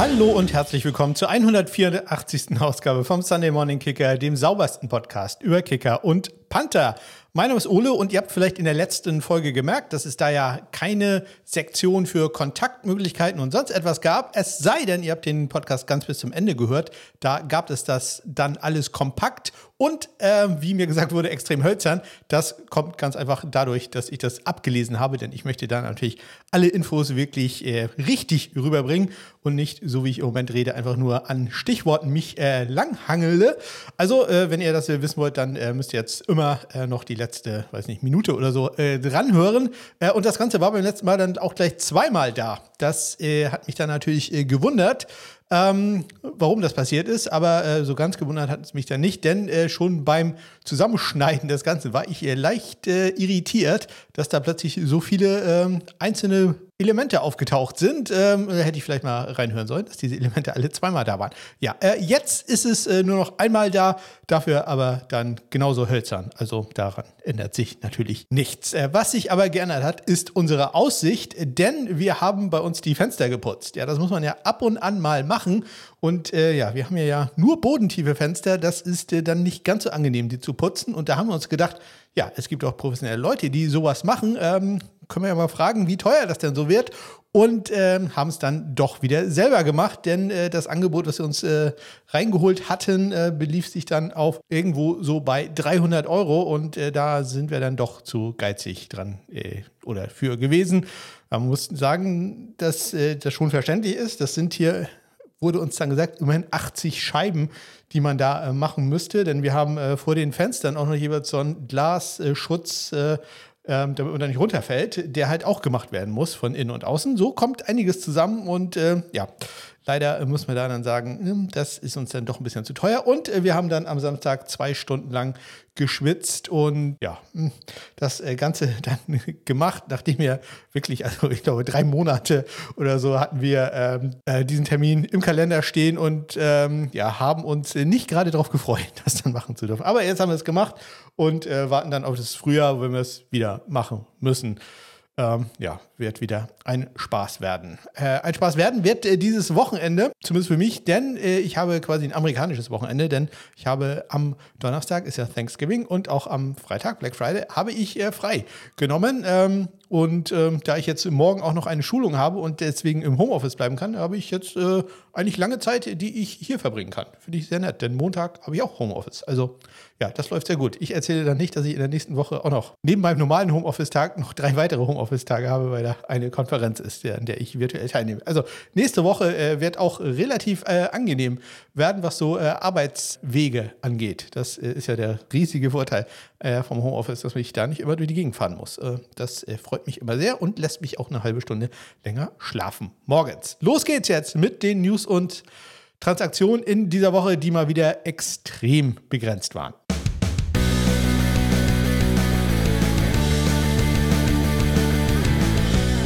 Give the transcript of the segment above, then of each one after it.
Hallo und herzlich willkommen zur 184. Ausgabe vom Sunday Morning Kicker, dem saubersten Podcast über Kicker und Panther. Mein Name ist Ole und ihr habt vielleicht in der letzten Folge gemerkt, dass es da ja keine Sektion für Kontaktmöglichkeiten und sonst etwas gab. Es sei denn, ihr habt den Podcast ganz bis zum Ende gehört. Da gab es das dann alles kompakt und, äh, wie mir gesagt wurde, extrem hölzern. Das kommt ganz einfach dadurch, dass ich das abgelesen habe, denn ich möchte da natürlich alle Infos wirklich äh, richtig rüberbringen und nicht, so wie ich im Moment rede, einfach nur an Stichworten mich äh, langhangele. Also, äh, wenn ihr das wissen wollt, dann äh, müsst ihr jetzt immer äh, noch die letzte, weiß nicht, Minute oder so dranhören. Und das Ganze war beim letzten Mal dann auch gleich zweimal da. Das hat mich dann natürlich gewundert ähm, warum das passiert ist, aber äh, so ganz gewundert hat es mich dann nicht, denn äh, schon beim Zusammenschneiden des Ganzen war ich äh, leicht irritiert, dass da plötzlich so viele ähm, einzelne Elemente aufgetaucht sind. Ähm, hätte ich vielleicht mal reinhören sollen, dass diese Elemente alle zweimal da waren. Ja, äh, jetzt ist es äh, nur noch einmal da, dafür aber dann genauso hölzern. Also daran ändert sich natürlich nichts. Äh, was sich aber geändert hat, ist unsere Aussicht, denn wir haben bei uns die Fenster geputzt. Ja, das muss man ja ab und an mal machen. Und äh, ja, wir haben ja, nur bodentiefe Fenster. Das ist äh, dann nicht ganz so angenehm, die zu putzen. Und da haben wir uns gedacht, ja, es gibt auch professionelle Leute, die sowas machen. Ähm, können wir ja mal fragen, wie teuer das denn so wird. Und ähm, haben es dann doch wieder selber gemacht, denn äh, das Angebot, das wir uns äh, reingeholt hatten, äh, belief sich dann auf irgendwo so bei 300 Euro. Und äh, da sind wir dann doch zu geizig dran äh, oder für gewesen. Man muss sagen, dass äh, das schon verständlich ist. Das sind hier wurde uns dann gesagt, immerhin 80 Scheiben, die man da äh, machen müsste, denn wir haben äh, vor den Fenstern auch noch jeweils so einen Glasschutz, äh, ähm, damit man da nicht runterfällt, der halt auch gemacht werden muss von innen und außen. So kommt einiges zusammen und äh, ja, Leider muss man da dann sagen, hm, das ist uns dann doch ein bisschen zu teuer. Und äh, wir haben dann am Samstag zwei Stunden lang geschwitzt und ja, hm, das äh, Ganze dann gemacht, nachdem wir wirklich, also ich glaube, drei Monate oder so hatten wir ähm, äh, diesen Termin im Kalender stehen und ähm, ja, haben uns nicht gerade darauf gefreut, das dann machen zu dürfen. Aber jetzt haben wir es gemacht und äh, warten dann auf das Frühjahr, wenn wir es wieder machen müssen ähm, ja, wird wieder ein Spaß werden. Äh, ein Spaß werden wird äh, dieses Wochenende, zumindest für mich, denn äh, ich habe quasi ein amerikanisches Wochenende, denn ich habe am Donnerstag ist ja Thanksgiving und auch am Freitag, Black Friday, habe ich äh, frei genommen. Ähm, und ähm, da ich jetzt morgen auch noch eine Schulung habe und deswegen im Homeoffice bleiben kann, habe ich jetzt äh, eigentlich lange Zeit, die ich hier verbringen kann. Finde ich sehr nett, denn Montag habe ich auch Homeoffice. Also ja, das läuft sehr gut. Ich erzähle dann nicht, dass ich in der nächsten Woche auch noch neben meinem normalen Homeoffice-Tag noch drei weitere Homeoffice-Tage habe, weil da eine Konferenz ist, an der ich virtuell teilnehme. Also nächste Woche äh, wird auch relativ äh, angenehm werden, was so äh, Arbeitswege angeht. Das äh, ist ja der riesige Vorteil äh, vom Homeoffice, dass ich da nicht immer durch die Gegend fahren muss. Äh, das freut mich immer sehr und lässt mich auch eine halbe Stunde länger schlafen morgens. Los geht's jetzt mit den News und Transaktionen in dieser Woche, die mal wieder extrem begrenzt waren.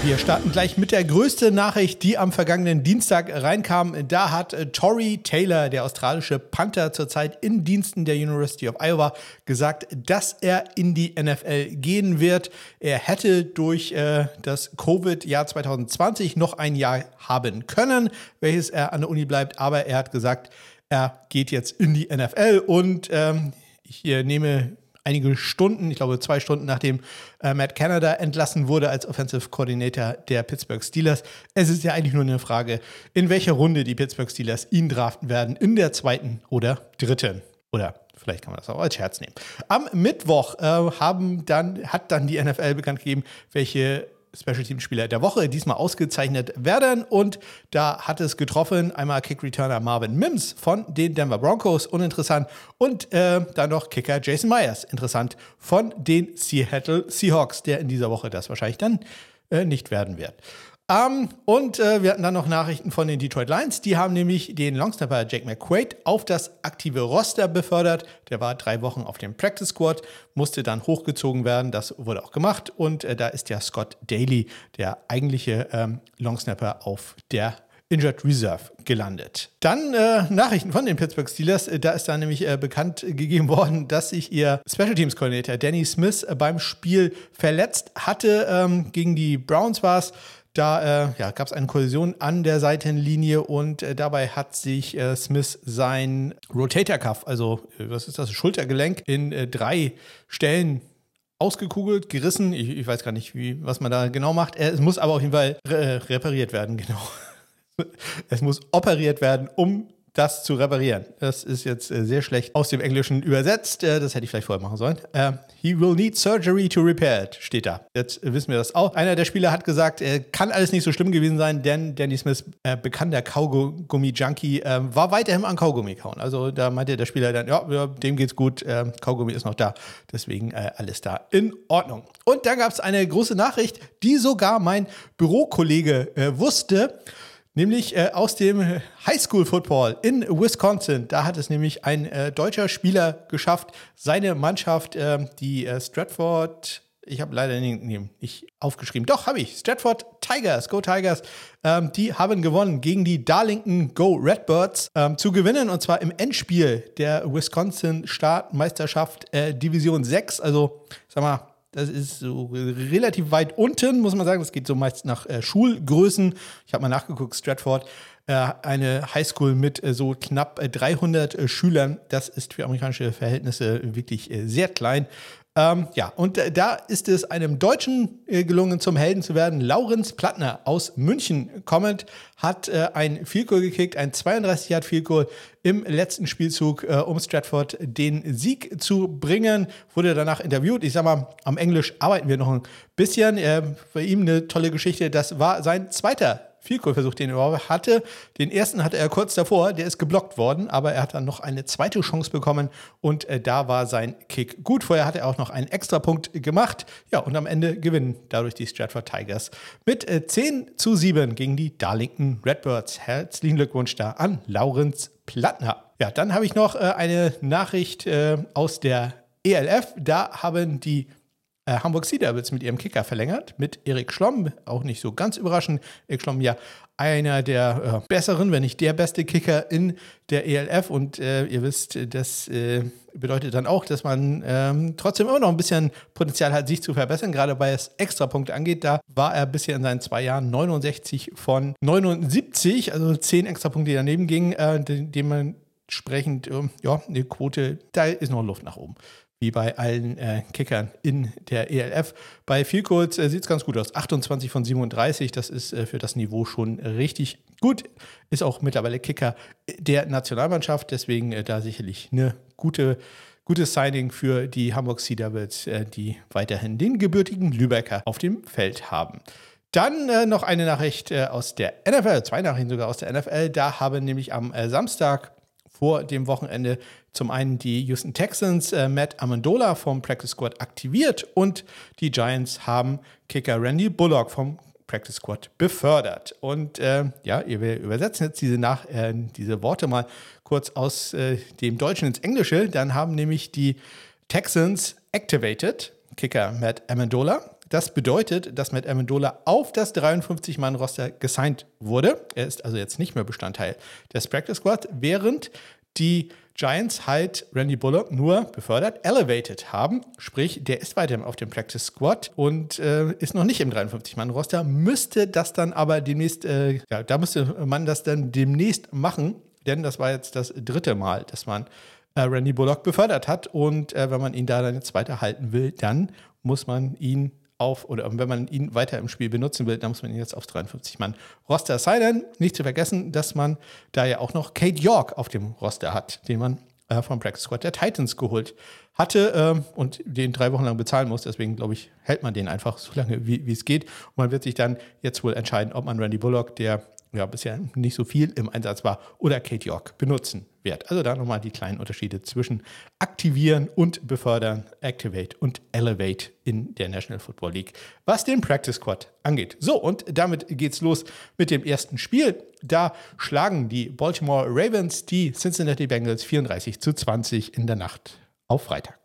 Wir starten gleich mit der größten Nachricht, die am vergangenen Dienstag reinkam. Da hat äh, Tory Taylor, der australische Panther, zurzeit in Diensten der University of Iowa, gesagt, dass er in die NFL gehen wird. Er hätte durch äh, das Covid-Jahr 2020 noch ein Jahr haben können, welches er an der Uni bleibt. Aber er hat gesagt, er geht jetzt in die NFL und ähm, ich äh, nehme einige Stunden, ich glaube zwei Stunden nachdem äh, Matt Canada entlassen wurde als Offensive Coordinator der Pittsburgh Steelers. Es ist ja eigentlich nur eine Frage, in welcher Runde die Pittsburgh Steelers ihn draften werden, in der zweiten oder dritten. Oder vielleicht kann man das auch als Scherz nehmen. Am Mittwoch äh, haben dann, hat dann die NFL bekannt gegeben, welche Special Team Spieler der Woche diesmal ausgezeichnet werden. Und da hat es getroffen einmal Kick Returner Marvin Mims von den Denver Broncos, uninteressant. Und äh, dann noch Kicker Jason Myers, interessant, von den Seattle Seahawks, der in dieser Woche das wahrscheinlich dann äh, nicht werden wird. Um, ähm, und äh, wir hatten dann noch Nachrichten von den Detroit Lions. Die haben nämlich den Longsnapper Jake McQuaid auf das aktive Roster befördert. Der war drei Wochen auf dem Practice Squad, musste dann hochgezogen werden. Das wurde auch gemacht. Und äh, da ist ja Scott Daly, der eigentliche ähm, Longsnapper, auf der Injured Reserve gelandet. Dann äh, Nachrichten von den Pittsburgh Steelers. Da ist dann nämlich äh, bekannt gegeben worden, dass sich ihr Special Teams Coordinator Danny Smith äh, beim Spiel verletzt hatte. Ähm, gegen die Browns war es. Da äh, ja, gab es eine Kollision an der Seitenlinie und äh, dabei hat sich äh, Smith sein Rotator Cuff, also äh, was ist das, Schultergelenk, in äh, drei Stellen ausgekugelt, gerissen. Ich, ich, weiß gar nicht, wie, was man da genau macht. Es muss aber auf jeden Fall re repariert werden, genau. Es muss operiert werden, um das zu reparieren. Das ist jetzt äh, sehr schlecht aus dem Englischen übersetzt. Äh, das hätte ich vielleicht vorher machen sollen. Uh, he will need surgery to repair it, steht da. Jetzt wissen wir das auch. Einer der Spieler hat gesagt, äh, kann alles nicht so schlimm gewesen sein, denn Danny Smith, bekannter Kaugummi-Junkie, äh, war weiterhin an Kaugummi kauen. Also da meinte der Spieler dann, ja, dem geht's gut, äh, Kaugummi ist noch da. Deswegen alles da in Ordnung. Und dann gab es eine große Nachricht, die sogar mein Bürokollege wusste. Nämlich äh, aus dem Highschool Football in Wisconsin. Da hat es nämlich ein äh, deutscher Spieler geschafft, seine Mannschaft, äh, die Stratford, ich habe leider nicht, aufgeschrieben, doch habe ich, Stratford Tigers, Go Tigers, ähm, die haben gewonnen gegen die Darlington Go Redbirds ähm, zu gewinnen und zwar im Endspiel der Wisconsin Startmeisterschaft äh, Division 6. Also, sag mal, das ist so relativ weit unten, muss man sagen. Das geht so meist nach äh, Schulgrößen. Ich habe mal nachgeguckt, Stratford, äh, eine Highschool mit äh, so knapp 300 äh, Schülern. Das ist für amerikanische Verhältnisse wirklich äh, sehr klein. Ähm, ja, und äh, da ist es einem Deutschen äh, gelungen, zum Helden zu werden. Laurenz Plattner aus München kommend hat äh, ein Vielkohl gekickt, ein 32 Yard Vielkohl im letzten Spielzug, äh, um Stratford den Sieg zu bringen. Wurde danach interviewt. Ich sag mal, am Englisch arbeiten wir noch ein bisschen. Äh, für ihn eine tolle Geschichte. Das war sein zweiter Vielkohlversuch, den er überhaupt hatte. Den ersten hatte er kurz davor, der ist geblockt worden, aber er hat dann noch eine zweite Chance bekommen und äh, da war sein Kick gut. Vorher hat er auch noch einen Extrapunkt gemacht. Ja, und am Ende gewinnen dadurch die Stratford Tigers mit äh, 10 zu 7 gegen die Darlington Redbirds. Herzlichen Glückwunsch da an Laurenz Plattner. Ja, dann habe ich noch äh, eine Nachricht äh, aus der ELF. Da haben die äh, Hamburg Sea Devils mit ihrem Kicker verlängert, mit Erik Schlomm, auch nicht so ganz überraschend. Erik Schlomm ja einer der äh, besseren, wenn nicht der beste Kicker in der ELF. Und äh, ihr wisst, das äh, bedeutet dann auch, dass man ähm, trotzdem immer noch ein bisschen Potenzial hat, sich zu verbessern, gerade weil es Extrapunkte angeht. Da war er bisher in seinen zwei Jahren 69 von 79, also 10 Extrapunkte, die daneben gingen, äh, dementsprechend, ähm, ja, eine Quote, da ist noch Luft nach oben wie bei allen äh, Kickern in der ELF. Bei Vielkurs äh, sieht es ganz gut aus. 28 von 37, das ist äh, für das Niveau schon richtig gut. Ist auch mittlerweile Kicker der Nationalmannschaft, deswegen äh, da sicherlich eine gute gutes Signing für die Hamburg Sea Devils, äh, die weiterhin den gebürtigen Lübecker auf dem Feld haben. Dann äh, noch eine Nachricht äh, aus der NFL, zwei Nachrichten sogar aus der NFL. Da haben nämlich am äh, Samstag vor dem Wochenende zum einen die Houston Texans äh, Matt Amendola vom Practice Squad aktiviert und die Giants haben Kicker Randy Bullock vom Practice Squad befördert. Und äh, ja, wir übersetzen jetzt diese, nach, äh, diese Worte mal kurz aus äh, dem Deutschen ins Englische. Dann haben nämlich die Texans activated Kicker Matt Amendola das bedeutet, dass Matt Amendola auf das 53-Mann-Roster gesigned wurde. Er ist also jetzt nicht mehr Bestandteil des Practice Squad, während die Giants halt Randy Bullock nur befördert, elevated haben. Sprich, der ist weiterhin auf dem Practice Squad und äh, ist noch nicht im 53-Mann-Roster. Müsste das dann aber demnächst, äh, ja, da müsste man das dann demnächst machen, denn das war jetzt das dritte Mal, dass man äh, Randy Bullock befördert hat. Und äh, wenn man ihn da dann jetzt weiterhalten will, dann muss man ihn auf, oder wenn man ihn weiter im Spiel benutzen will, dann muss man ihn jetzt auf 53 Mann Roster signen. Nicht zu vergessen, dass man da ja auch noch Kate York auf dem Roster hat, den man äh, vom Practice Squad der Titans geholt hatte äh, und den drei Wochen lang bezahlen muss. Deswegen, glaube ich, hält man den einfach so lange, wie es geht. Und man wird sich dann jetzt wohl entscheiden, ob man Randy Bullock, der ja bisher nicht so viel im Einsatz war, oder Kate York benutzen wird. Also da nochmal die kleinen Unterschiede zwischen aktivieren und befördern, activate und elevate in der National Football League, was den Practice Squad angeht. So, und damit geht's los mit dem ersten Spiel. Da schlagen die Baltimore Ravens die Cincinnati Bengals 34 zu 20 in der Nacht auf Freitag.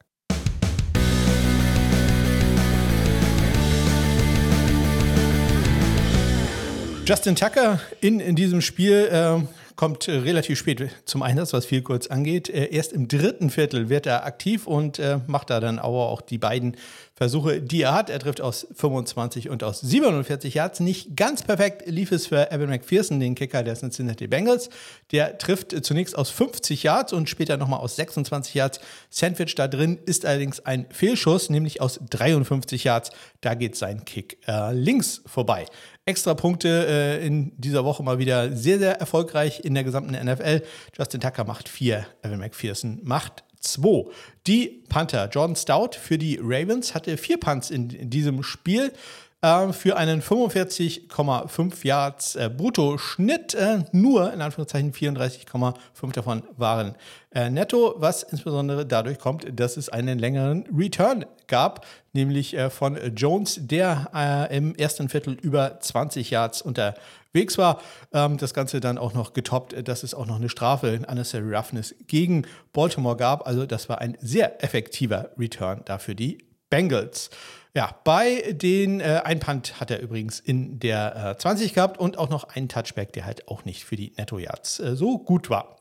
Justin Tucker in, in diesem Spiel äh, kommt äh, relativ spät zum Einsatz, was viel kurz angeht. Äh, erst im dritten Viertel wird er aktiv und äh, macht da dann aber auch die beiden Versuche, die er hat. Er trifft aus 25 und aus 47 Yards. Nicht ganz perfekt lief es für Evan McPherson, den Kicker der Cincinnati Bengals. Der trifft zunächst aus 50 Yards und später nochmal aus 26 Yards. Sandwich da drin ist allerdings ein Fehlschuss, nämlich aus 53 Yards. Da geht sein Kick äh, links vorbei. Extra Punkte äh, in dieser Woche mal wieder sehr, sehr erfolgreich in der gesamten NFL. Justin Tucker macht vier, Evan McPherson macht 2. Die Panther, Jordan Stout für die Ravens, hatte vier Punts in, in diesem Spiel äh, für einen 45,5 Yards äh, Brutto-Schnitt. Äh, nur in Anführungszeichen 34,5 davon waren äh, netto, was insbesondere dadurch kommt, dass es einen längeren Return gab, nämlich äh, von Jones, der äh, im ersten Viertel über 20 Yards unterwegs war. Ähm, das Ganze dann auch noch getoppt, dass es auch noch eine Strafe in Unnecessary Roughness gegen Baltimore gab. Also das war ein sehr effektiver Return dafür die Bengals. Ja, bei den äh, ein Punt hat er übrigens in der äh, 20 gehabt und auch noch einen Touchback, der halt auch nicht für die Netto-Yards äh, so gut war.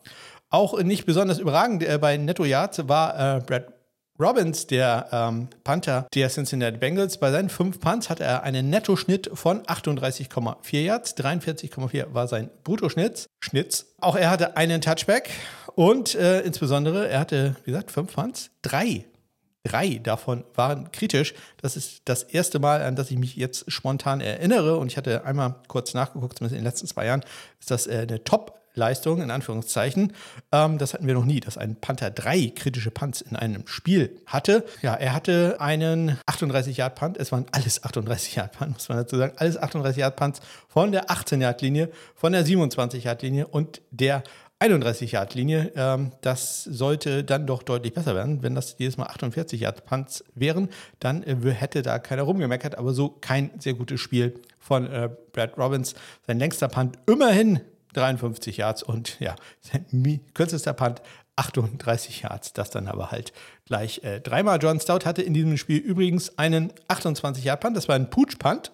Auch nicht besonders überragend äh, bei Netto-Yards war äh, Brad Robbins, der ähm, Panther der Cincinnati Bengals. Bei seinen fünf Punts hatte er einen Nettoschnitt von 38,4 Yards. 43,4 war sein Bruttoschnitt. Auch er hatte einen Touchback und äh, insbesondere, er hatte, wie gesagt, fünf Punts. Drei Drei davon waren kritisch. Das ist das erste Mal, an das ich mich jetzt spontan erinnere. Und ich hatte einmal kurz nachgeguckt, zumindest in den letzten zwei Jahren, ist das äh, eine Top-Leistung, in Anführungszeichen. Ähm, das hatten wir noch nie, dass ein Panther drei kritische Punts in einem Spiel hatte. Ja, er hatte einen 38-Yard-Punt. Es waren alles 38-Yard-Punts, muss man dazu sagen. Alles 38-Yard-Punts von der 18-Yard-Linie, von der 27-Yard-Linie und der 31 Yard Linie. Ähm, das sollte dann doch deutlich besser werden. Wenn das jedes Mal 48 Yard Punts wären, dann äh, hätte da keiner rumgemeckert. Aber so kein sehr gutes Spiel von äh, Brad Robbins. Sein längster Punt immerhin 53 Yards und ja, sein kürzester Punt 38 Yards. Das dann aber halt gleich äh, dreimal. John Stout hatte in diesem Spiel übrigens einen 28 Yard Punt. Das war ein Pooch Punt,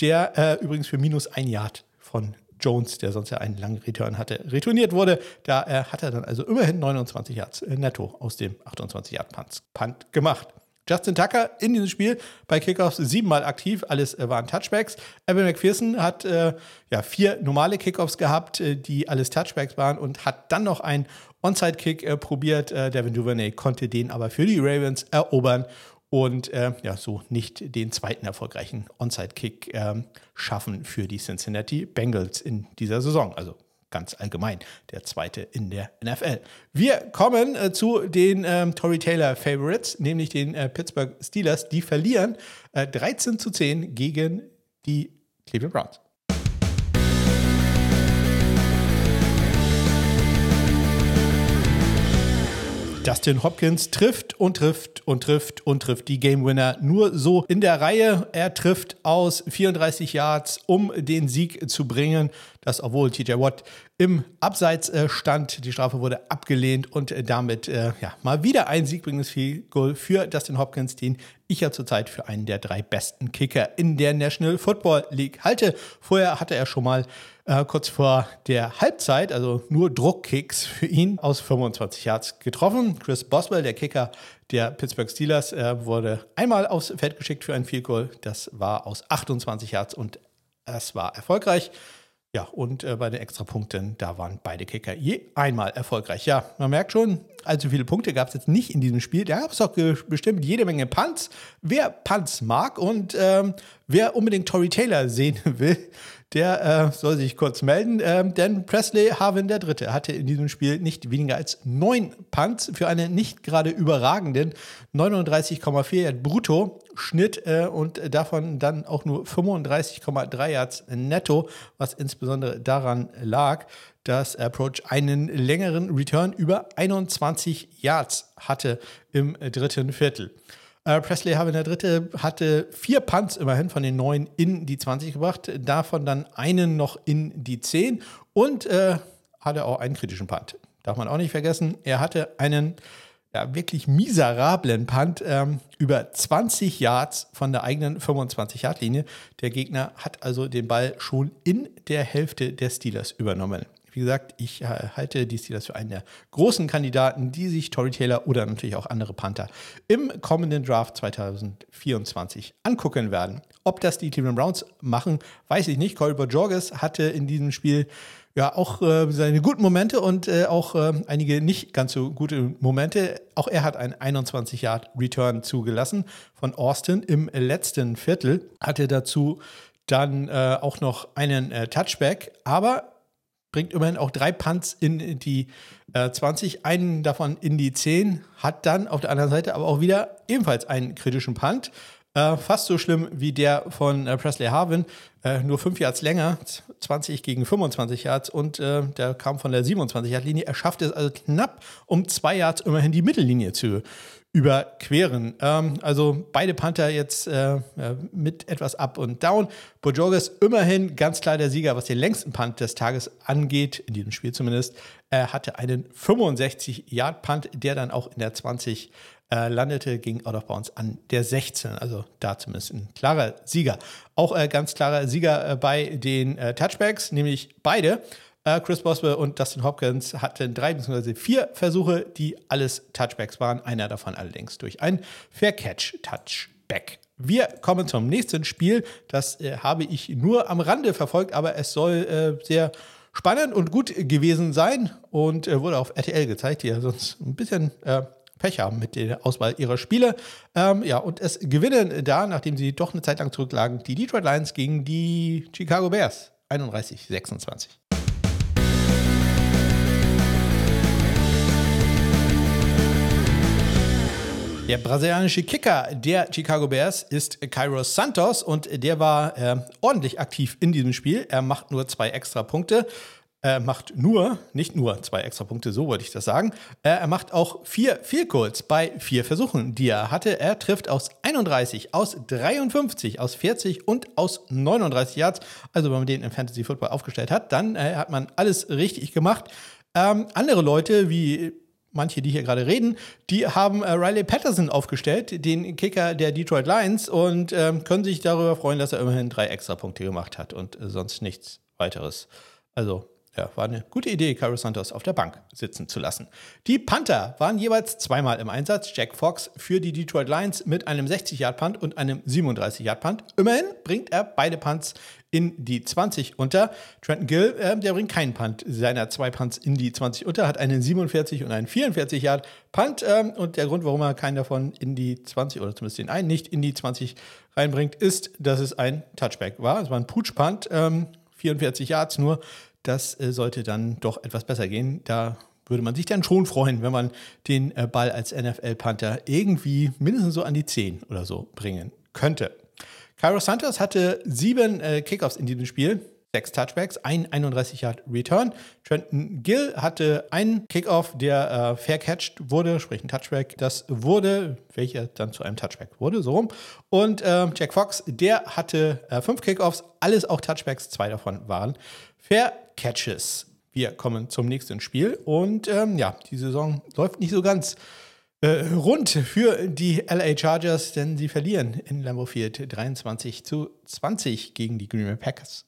der äh, übrigens für minus ein Yard von Jones, der sonst ja einen langen Return hatte, retourniert wurde. Da äh, hat er dann also immerhin 29 Yards äh, netto aus dem 28 Yard Punt, gemacht. Justin Tucker in diesem Spiel bei Kickoffs siebenmal aktiv, alles äh, waren Touchbacks. Evan McPherson hat äh, ja, vier normale Kickoffs gehabt, äh, die alles Touchbacks waren und hat dann noch einen Onside-Kick äh, probiert. Äh, Devin Duvernay konnte den aber für die Ravens erobern und äh, ja, so nicht den zweiten erfolgreichen Onside-Kick äh, schaffen für die Cincinnati Bengals in dieser Saison. Also ganz allgemein der zweite in der NFL. Wir kommen äh, zu den ähm, Tory Taylor Favorites, nämlich den äh, Pittsburgh Steelers. Die verlieren 13 äh, zu 10 gegen die Cleveland Browns. Dustin Hopkins trifft und trifft und trifft und trifft die Game Winner nur so in der Reihe. Er trifft aus 34 Yards, um den Sieg zu bringen. Das, obwohl TJ Watt im Abseits äh, stand. Die Strafe wurde abgelehnt und äh, damit äh, ja, mal wieder ein siegbringendes Field Goal für Dustin Hopkins, den ich ja zurzeit für einen der drei besten Kicker in der National Football League halte. Vorher hatte er schon mal äh, kurz vor der Halbzeit, also nur Druckkicks für ihn aus 25 Yards getroffen. Chris Boswell, der Kicker der Pittsburgh Steelers, äh, wurde einmal aufs Feld geschickt für ein Field Goal. Das war aus 28 Yards und es war erfolgreich. Ja, und äh, bei den Extrapunkten, da waren beide Kicker je einmal erfolgreich. Ja, man merkt schon, allzu viele Punkte gab es jetzt nicht in diesem Spiel. Da gab es auch bestimmt jede Menge Punts. Wer Punts mag und ähm, wer unbedingt Tory Taylor sehen will, der äh, soll sich kurz melden, äh, denn Presley Harvin der Dritte hatte in diesem Spiel nicht weniger als neun Punts für einen nicht gerade überragenden 39,4 Yard brutto Schnitt äh, und davon dann auch nur 35,3 Yards netto, was insbesondere daran lag, dass Approach einen längeren Return über 21 Yards hatte im dritten Viertel. Äh, Presley Harvin der Dritte hatte vier Punts immerhin von den neun in die 20 gebracht, davon dann einen noch in die 10 und äh, hatte auch einen kritischen Punt. Darf man auch nicht vergessen. Er hatte einen ja, wirklich miserablen Punt ähm, über 20 Yards von der eigenen 25-Yard-Linie. Der Gegner hat also den Ball schon in der Hälfte der Steelers übernommen. Wie gesagt, ich äh, halte die Steelers für einen der großen Kandidaten, die sich Tory Taylor oder natürlich auch andere Panther im kommenden Draft 2024 angucken werden. Ob das die Cleveland Browns machen, weiß ich nicht. Corey Bojorges hatte in diesem Spiel ja auch äh, seine guten Momente und äh, auch äh, einige nicht ganz so gute Momente. Auch er hat einen 21 Yard Return zugelassen von Austin im letzten Viertel. Hatte dazu dann äh, auch noch einen äh, Touchback, aber bringt immerhin auch drei Punts in die äh, 20, einen davon in die 10, hat dann auf der anderen Seite aber auch wieder ebenfalls einen kritischen Punt. Äh, fast so schlimm wie der von äh, Presley Harvin, äh, nur fünf Yards länger, 20 gegen 25 Yards und äh, der kam von der 27 Yard Linie. Er schaffte es also knapp um zwei Yards immerhin die Mittellinie zu überqueren. Ähm, also beide Panther jetzt äh, mit etwas Up und Down. Bojorges immerhin ganz klar der Sieger, was den längsten Punt des Tages angeht, in diesem Spiel zumindest. Er hatte einen 65-Yard-Punt, der dann auch in der 20 äh, landete, ging out of bounds an der 16. Also da zumindest ein klarer Sieger. Auch äh, ganz klarer Sieger äh, bei den äh, Touchbacks, nämlich beide. Äh, Chris Boswell und Dustin Hopkins hatten drei bzw. vier Versuche, die alles Touchbacks waren. Einer davon allerdings durch ein Fair Catch Touchback. Wir kommen zum nächsten Spiel. Das äh, habe ich nur am Rande verfolgt, aber es soll sehr spannend und gut gewesen sein und wurde auf RTL gezeigt, die ja sonst ein bisschen Pech haben mit der Auswahl ihrer Spiele. Ähm, ja, und es gewinnen da, nachdem sie doch eine Zeit lang zurücklagen, die Detroit Lions gegen die Chicago Bears. 31, 26. Der brasilianische Kicker der Chicago Bears ist Kairos Santos und der war äh, ordentlich aktiv in diesem Spiel. Er macht nur zwei extra Punkte. Er macht nur, nicht nur zwei extra Punkte, so wollte ich das sagen. Er macht auch vier Field Goals bei vier Versuchen, die er hatte. Er trifft aus 31, aus 53, aus 40 und aus 39 Yards. Also wenn man den im Fantasy Football aufgestellt hat, dann äh, hat man alles richtig gemacht. Ähm, andere Leute, wie manche, die hier gerade reden, die haben äh, Riley Patterson aufgestellt, den Kicker der Detroit Lions, und äh, können sich darüber freuen, dass er immerhin drei extra Punkte gemacht hat und äh, sonst nichts weiteres. Also ja, war eine gute Idee, Carlos Santos auf der Bank sitzen zu lassen. Die Panther waren jeweils zweimal im Einsatz. Jack Fox für die Detroit Lions mit einem 60-Yard-Punt und einem 37-Yard-Punt. Immerhin bringt er beide Punts in die 20 unter. Trenton Gill, äh, der bringt keinen Punt seiner zwei Punts in die 20 unter, hat einen 47 und einen 44 Yard Punt. Ähm, und der Grund, warum er keinen davon in die 20 oder zumindest den einen nicht in die 20 reinbringt, ist, dass es ein Touchback war. Es war ein Pooch Punt, ähm, 44 Yards nur. Das äh, sollte dann doch etwas besser gehen. Da würde man sich dann schon freuen, wenn man den äh, Ball als NFL-Panther irgendwie mindestens so an die 10 oder so bringen könnte. Cairo Santos hatte sieben äh, Kickoffs in diesem Spiel, sechs Touchbacks, ein 31 Yard Return. Trenton Gill hatte einen Kickoff, der äh, fair catched wurde, sprich ein Touchback. Das wurde, welcher dann zu einem Touchback wurde, so rum. Und äh, Jack Fox, der hatte äh, fünf Kickoffs, alles auch Touchbacks, zwei davon waren fair Catches. Wir kommen zum nächsten Spiel und ähm, ja, die Saison läuft nicht so ganz äh, rund für die LA Chargers, denn sie verlieren in Lambeau Field 23 zu 20 gegen die Green Bay Packers.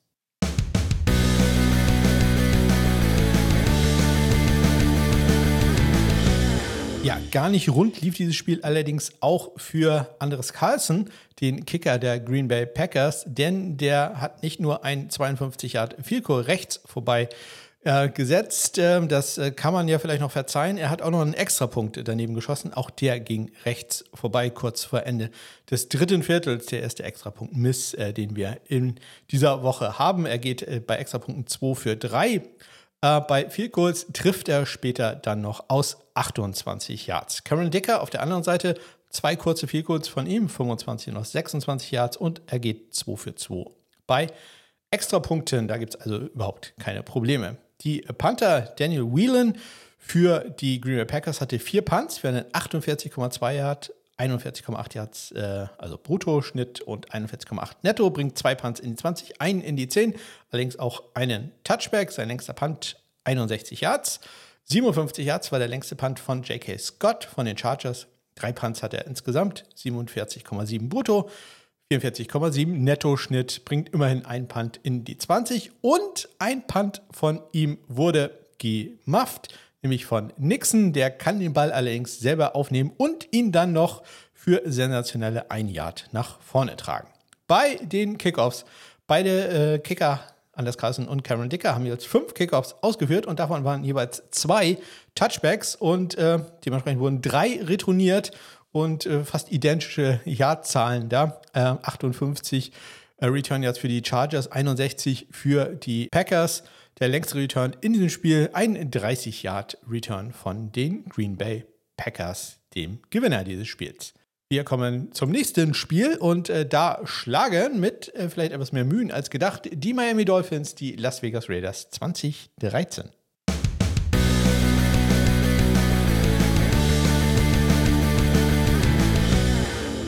Ja, gar nicht rund lief dieses Spiel allerdings auch für Andres Carlsen, den Kicker der Green Bay Packers, denn der hat nicht nur ein 52 Yard Field rechts vorbei äh, gesetzt, äh, das äh, kann man ja vielleicht noch verzeihen. Er hat auch noch einen Extrapunkt daneben geschossen, auch der ging rechts vorbei kurz vor Ende des dritten Viertels, der erste Extrapunkt Miss, äh, den wir in dieser Woche haben. Er geht äh, bei Extrapunkten 2 für 3. Äh, bei Field Goals trifft er später dann noch aus 28 Yards. Cameron Dicker auf der anderen Seite, zwei kurze Field Goals von ihm, 25 und aus 26 Yards und er geht 2 für 2. Bei Extrapunkten, da gibt es also überhaupt keine Probleme. Die Panther Daniel Whelan für die Green Bay Packers hatte vier Punts für einen 48,2 Yard 41,8 Yards, äh, also Bruttoschnitt und 41,8 Netto, bringt zwei Punts in die 20, einen in die 10, allerdings auch einen Touchback, sein längster Punt 61 Yards. 57 Yards war der längste Punt von J.K. Scott von den Chargers. Drei Punts hat er insgesamt, 47,7 brutto. 44,7 Netto-Schnitt, bringt immerhin ein Punt in die 20 und ein Punt von ihm wurde gemufft, nämlich von Nixon. Der kann den Ball allerdings selber aufnehmen und ihn dann noch für sensationelle ein Yard nach vorne tragen. Bei den Kickoffs, beide äh, Kicker Anders Carlson und Cameron Dicker haben jetzt fünf Kickoffs ausgeführt und davon waren jeweils zwei Touchbacks und äh, dementsprechend wurden drei retourniert und äh, fast identische Yardzahlen da. Äh, 58 äh, Return Yards für die Chargers, 61 für die Packers. Der längste Return in diesem Spiel, ein 30 Yard Return von den Green Bay Packers, dem Gewinner dieses Spiels. Wir kommen zum nächsten Spiel und äh, da schlagen mit äh, vielleicht etwas mehr Mühen als gedacht die Miami Dolphins die Las Vegas Raiders 2013.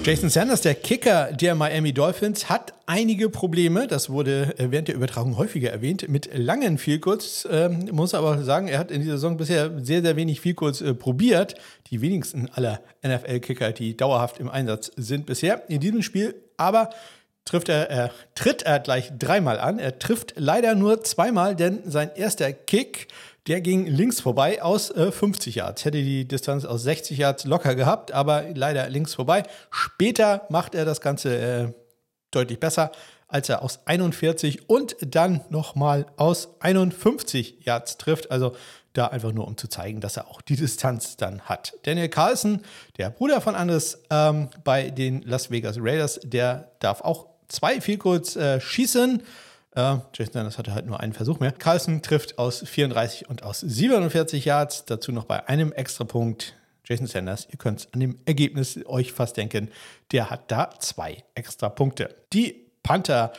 Jason Sanders, der Kicker der Miami Dolphins, hat einige Probleme. Das wurde äh, während der Übertragung häufiger erwähnt. Mit langen Vielkurz. Ähm, muss aber sagen, er hat in dieser Saison bisher sehr, sehr wenig Vielkurz äh, probiert. Die wenigsten aller NFL-Kicker, die dauerhaft im Einsatz sind bisher in diesem Spiel. Aber trifft er, er tritt er gleich dreimal an. Er trifft leider nur zweimal, denn sein erster Kick der ging links vorbei aus äh, 50 Yards. Hätte die Distanz aus 60 Yards locker gehabt, aber leider links vorbei. Später macht er das Ganze äh, deutlich besser, als er aus 41 und dann nochmal aus 51 Yards trifft. Also da einfach nur, um zu zeigen, dass er auch die Distanz dann hat. Daniel Carlson, der Bruder von Andres ähm, bei den Las Vegas Raiders, der darf auch zwei viel kurz äh, schießen. Äh, Jason Sanders hatte halt nur einen Versuch mehr. Carlson trifft aus 34 und aus 47 Yards. Dazu noch bei einem Extrapunkt. Jason Sanders, ihr könnt an dem Ergebnis euch fast denken, der hat da zwei extra Punkte. Die Panther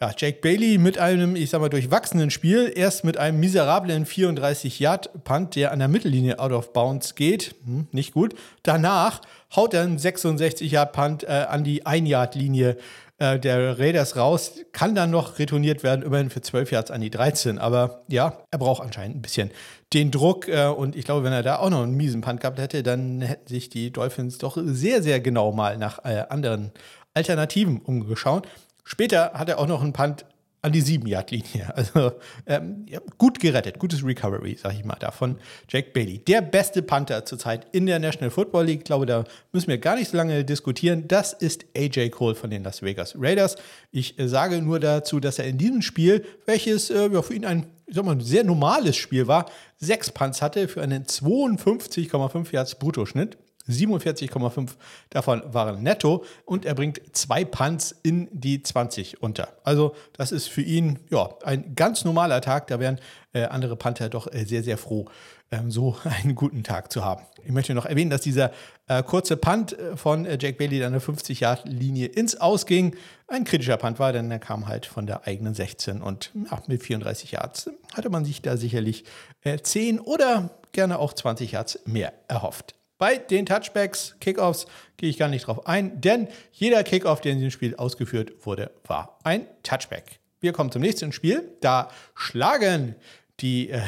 ja, Jake Bailey mit einem, ich sag mal, durchwachsenen Spiel. Erst mit einem miserablen 34-Yard-Punt, der an der Mittellinie out of bounds geht. Hm, nicht gut. Danach haut er einen 66-Yard-Punt äh, an die 1-Yard-Linie äh, der Raiders raus, kann dann noch retourniert werden, immerhin für 12 Yards an die 13. Aber ja, er braucht anscheinend ein bisschen den Druck. Äh, und ich glaube, wenn er da auch noch einen miesen Punt gehabt hätte, dann hätten sich die Dolphins doch sehr, sehr genau mal nach äh, anderen Alternativen umgeschaut. Später hat er auch noch einen Punt an die 7-Yard-Linie. Also ähm, ja, gut gerettet, gutes Recovery, sag ich mal, da von Jack Bailey. Der beste Panther zurzeit in der National Football League. Ich glaube, da müssen wir gar nicht so lange diskutieren. Das ist AJ Cole von den Las Vegas Raiders. Ich äh, sage nur dazu, dass er in diesem Spiel, welches äh, ja, für ihn ein ich sag mal, sehr normales Spiel war, sechs Punts hatte für einen 52,5 Yards Bruttoschnitt. 47,5 davon waren netto und er bringt zwei Punts in die 20 unter. Also das ist für ihn ja ein ganz normaler Tag. Da wären äh, andere Panther doch äh, sehr, sehr froh, ähm, so einen guten Tag zu haben. Ich möchte noch erwähnen, dass dieser äh, kurze Punt äh, von äh, Jack Bailey dann eine 50-Yard-Linie ins Ausging. Ein kritischer Punt war, denn er kam halt von der eigenen 16 und ja, mit 34 Yards hatte man sich da sicherlich äh, 10 oder gerne auch 20 Yards mehr erhofft. Bei den Touchbacks, Kickoffs gehe ich gar nicht drauf ein, denn jeder Kickoff, der in diesem Spiel ausgeführt wurde, war ein Touchback. Wir kommen zum nächsten Spiel. Da schlagen die äh,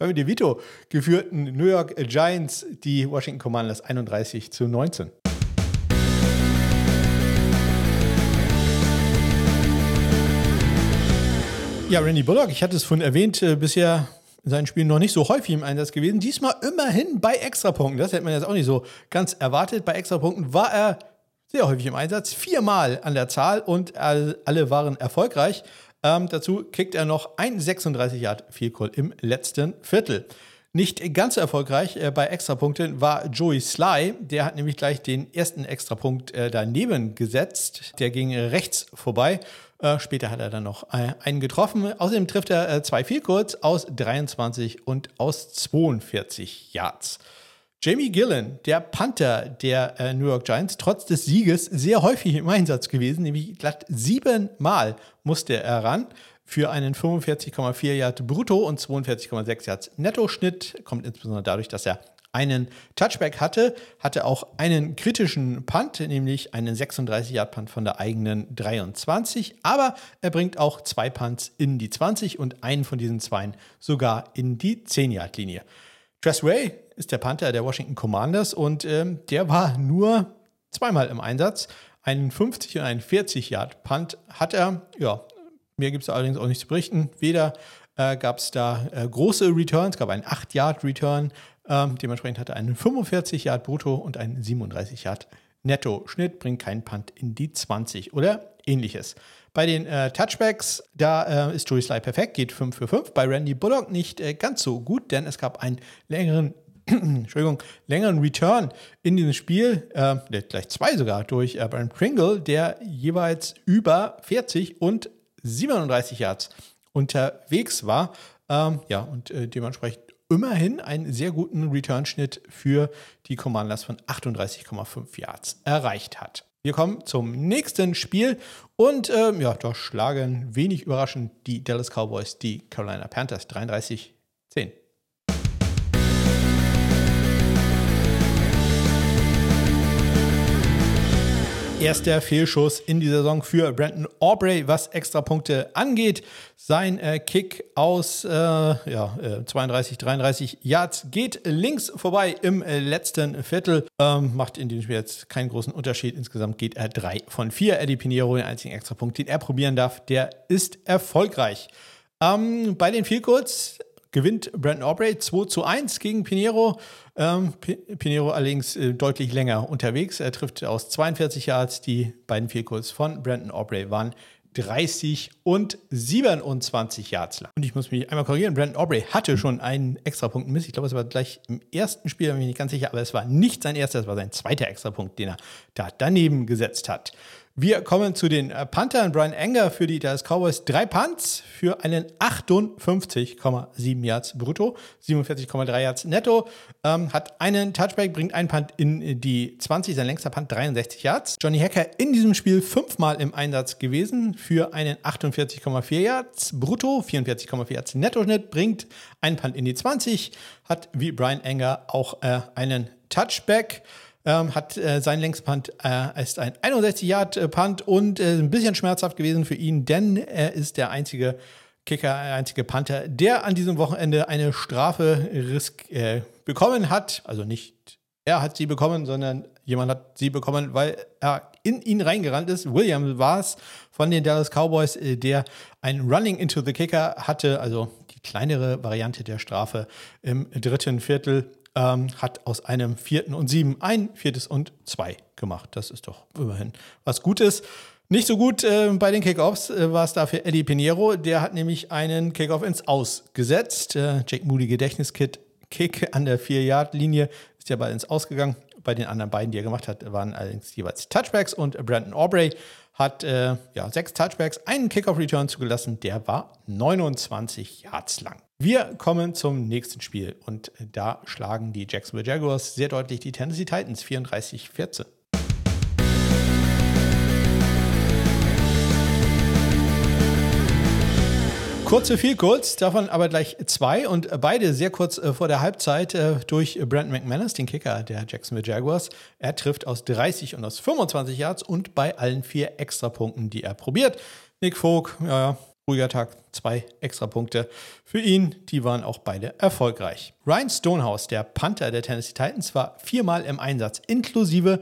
DeVito geführten New York Giants die Washington Commanders 31 zu 19. Ja, Randy Bullock, ich hatte es vorhin erwähnt, äh, bisher in seinen Spielen noch nicht so häufig im Einsatz gewesen. Diesmal immerhin bei Extrapunkten. Das hätte man jetzt auch nicht so ganz erwartet. Bei Extrapunkten war er sehr häufig im Einsatz, viermal an der Zahl und alle waren erfolgreich. Ähm, dazu kickt er noch ein 36 Yard Vielkohl im letzten Viertel. Nicht ganz erfolgreich äh, bei Extrapunkten war Joey Sly. Der hat nämlich gleich den ersten Extrapunkt äh, daneben gesetzt. Der ging rechts vorbei. Äh, später hat er dann noch äh, einen getroffen. Außerdem trifft er äh, zwei viel kurz aus 23 und aus 42 Yards. Jamie Gillen, der Panther der äh, New York Giants, trotz des Sieges sehr häufig im Einsatz gewesen, nämlich glatt siebenmal musste er ran für einen 45,4 Yard Brutto und 42,6 Yards Netto-Schnitt. Kommt insbesondere dadurch, dass er einen Touchback hatte, hatte auch einen kritischen Punt, nämlich einen 36-Yard-Punt von der eigenen 23. Aber er bringt auch zwei Punts in die 20 und einen von diesen zweien sogar in die 10-Yard-Linie. Tress Ray ist der Panther der Washington Commanders und ähm, der war nur zweimal im Einsatz. einen 50 und einen 40 Yard Punt hat er. Ja, mehr gibt es allerdings auch nicht zu berichten. Weder äh, gab es da äh, große Returns, gab einen 8 Yard Return. Ähm, dementsprechend hatte er einen 45 Yard Brutto und einen 37 Yard Netto. Schnitt bringt keinen Punt in die 20 oder ähnliches. Bei den äh, Touchbacks, da äh, ist Joey Sly perfekt, geht 5 für 5. Bei Randy Bullock nicht äh, ganz so gut, denn es gab einen längeren Entschuldigung, längeren Return in diesem Spiel, äh, gleich zwei sogar, durch äh, Brian Pringle, der jeweils über 40 und 37 Yards unterwegs war. Ähm, ja, und äh, dementsprechend immerhin einen sehr guten Return-Schnitt für die Commanders von 38,5 Yards erreicht hat. Wir kommen zum nächsten Spiel und äh, ja, da schlagen wenig überraschend die Dallas Cowboys die Carolina Panthers 33-10. Erster Fehlschuss in die Saison für Brandon Aubrey, was Extrapunkte angeht. Sein äh, Kick aus äh, ja, äh, 32, 33 Yards geht links vorbei im äh, letzten Viertel. Ähm, macht in diesem Spiel jetzt keinen großen Unterschied. Insgesamt geht er 3 von 4. Eddie Pinheiro, den einzigen Extrapunkt, den er probieren darf, der ist erfolgreich. Ähm, bei den Vielkurz gewinnt Brandon Aubrey 2 zu 1 gegen Pinheiro. Ähm, Pinheiro allerdings äh, deutlich länger unterwegs. Er trifft aus 42 Yards. Die beiden Vielkurs von Brandon Aubrey waren 30 und 27 Yards lang. Und ich muss mich einmal korrigieren, Brandon Aubrey hatte schon einen Extrapunkt Miss. Ich glaube, es war gleich im ersten Spiel, da bin ich nicht ganz sicher, aber es war nicht sein erster, es war sein zweiter Extrapunkt, den er da daneben gesetzt hat. Wir kommen zu den äh, Panthern. Brian Enger für die Dallas Cowboys. Drei Punts für einen 58,7 Yards brutto, 47,3 Yards netto. Ähm, hat einen Touchback, bringt einen Punt in die 20, sein längster Punt 63 Yards. Johnny Hacker in diesem Spiel fünfmal im Einsatz gewesen für einen 48,4 Yards brutto, 44,4 Yards Netto-Schnitt, bringt einen Punt in die 20. Hat wie Brian Enger auch äh, einen Touchback. Ähm, hat äh, sein Längspunt äh, ist ein 61-Yard-Punt und äh, ein bisschen schmerzhaft gewesen für ihn, denn er ist der einzige Kicker, der einzige Panther, der an diesem Wochenende eine Strafe risk, äh, bekommen hat. Also nicht er hat sie bekommen, sondern jemand hat sie bekommen, weil er in ihn reingerannt ist. William war es von den Dallas Cowboys, äh, der ein Running into the Kicker hatte, also die kleinere Variante der Strafe im dritten Viertel ähm, hat aus einem vierten und sieben ein viertes und zwei gemacht. Das ist doch immerhin was Gutes. Nicht so gut äh, bei den Kickoffs äh, war es dafür Eddie Pinheiro. Der hat nämlich einen Kickoff ins Aus gesetzt. Äh, Jake Moody Gedächtniskit Kick an der 4-Yard-Linie ist ja bald ins Ausgegangen. Bei den anderen beiden, die er gemacht hat, waren allerdings jeweils Touchbacks und Brandon Aubrey hat äh, ja, sechs Touchbacks, einen Kickoff-Return zugelassen, der war 29 Yards lang. Wir kommen zum nächsten Spiel und da schlagen die Jacksonville Jaguars sehr deutlich die Tennessee Titans 34-14. Kurze viel kurz, davon aber gleich zwei und beide sehr kurz äh, vor der Halbzeit äh, durch Brandon McManus, den Kicker der Jacksonville Jaguars. Er trifft aus 30 und aus 25 Yards und bei allen vier Extrapunkten, die er probiert. Nick Vogt, ja, ruhiger Tag, zwei Extrapunkte für ihn. Die waren auch beide erfolgreich. Ryan Stonehouse, der Panther der Tennessee Titans, war viermal im Einsatz, inklusive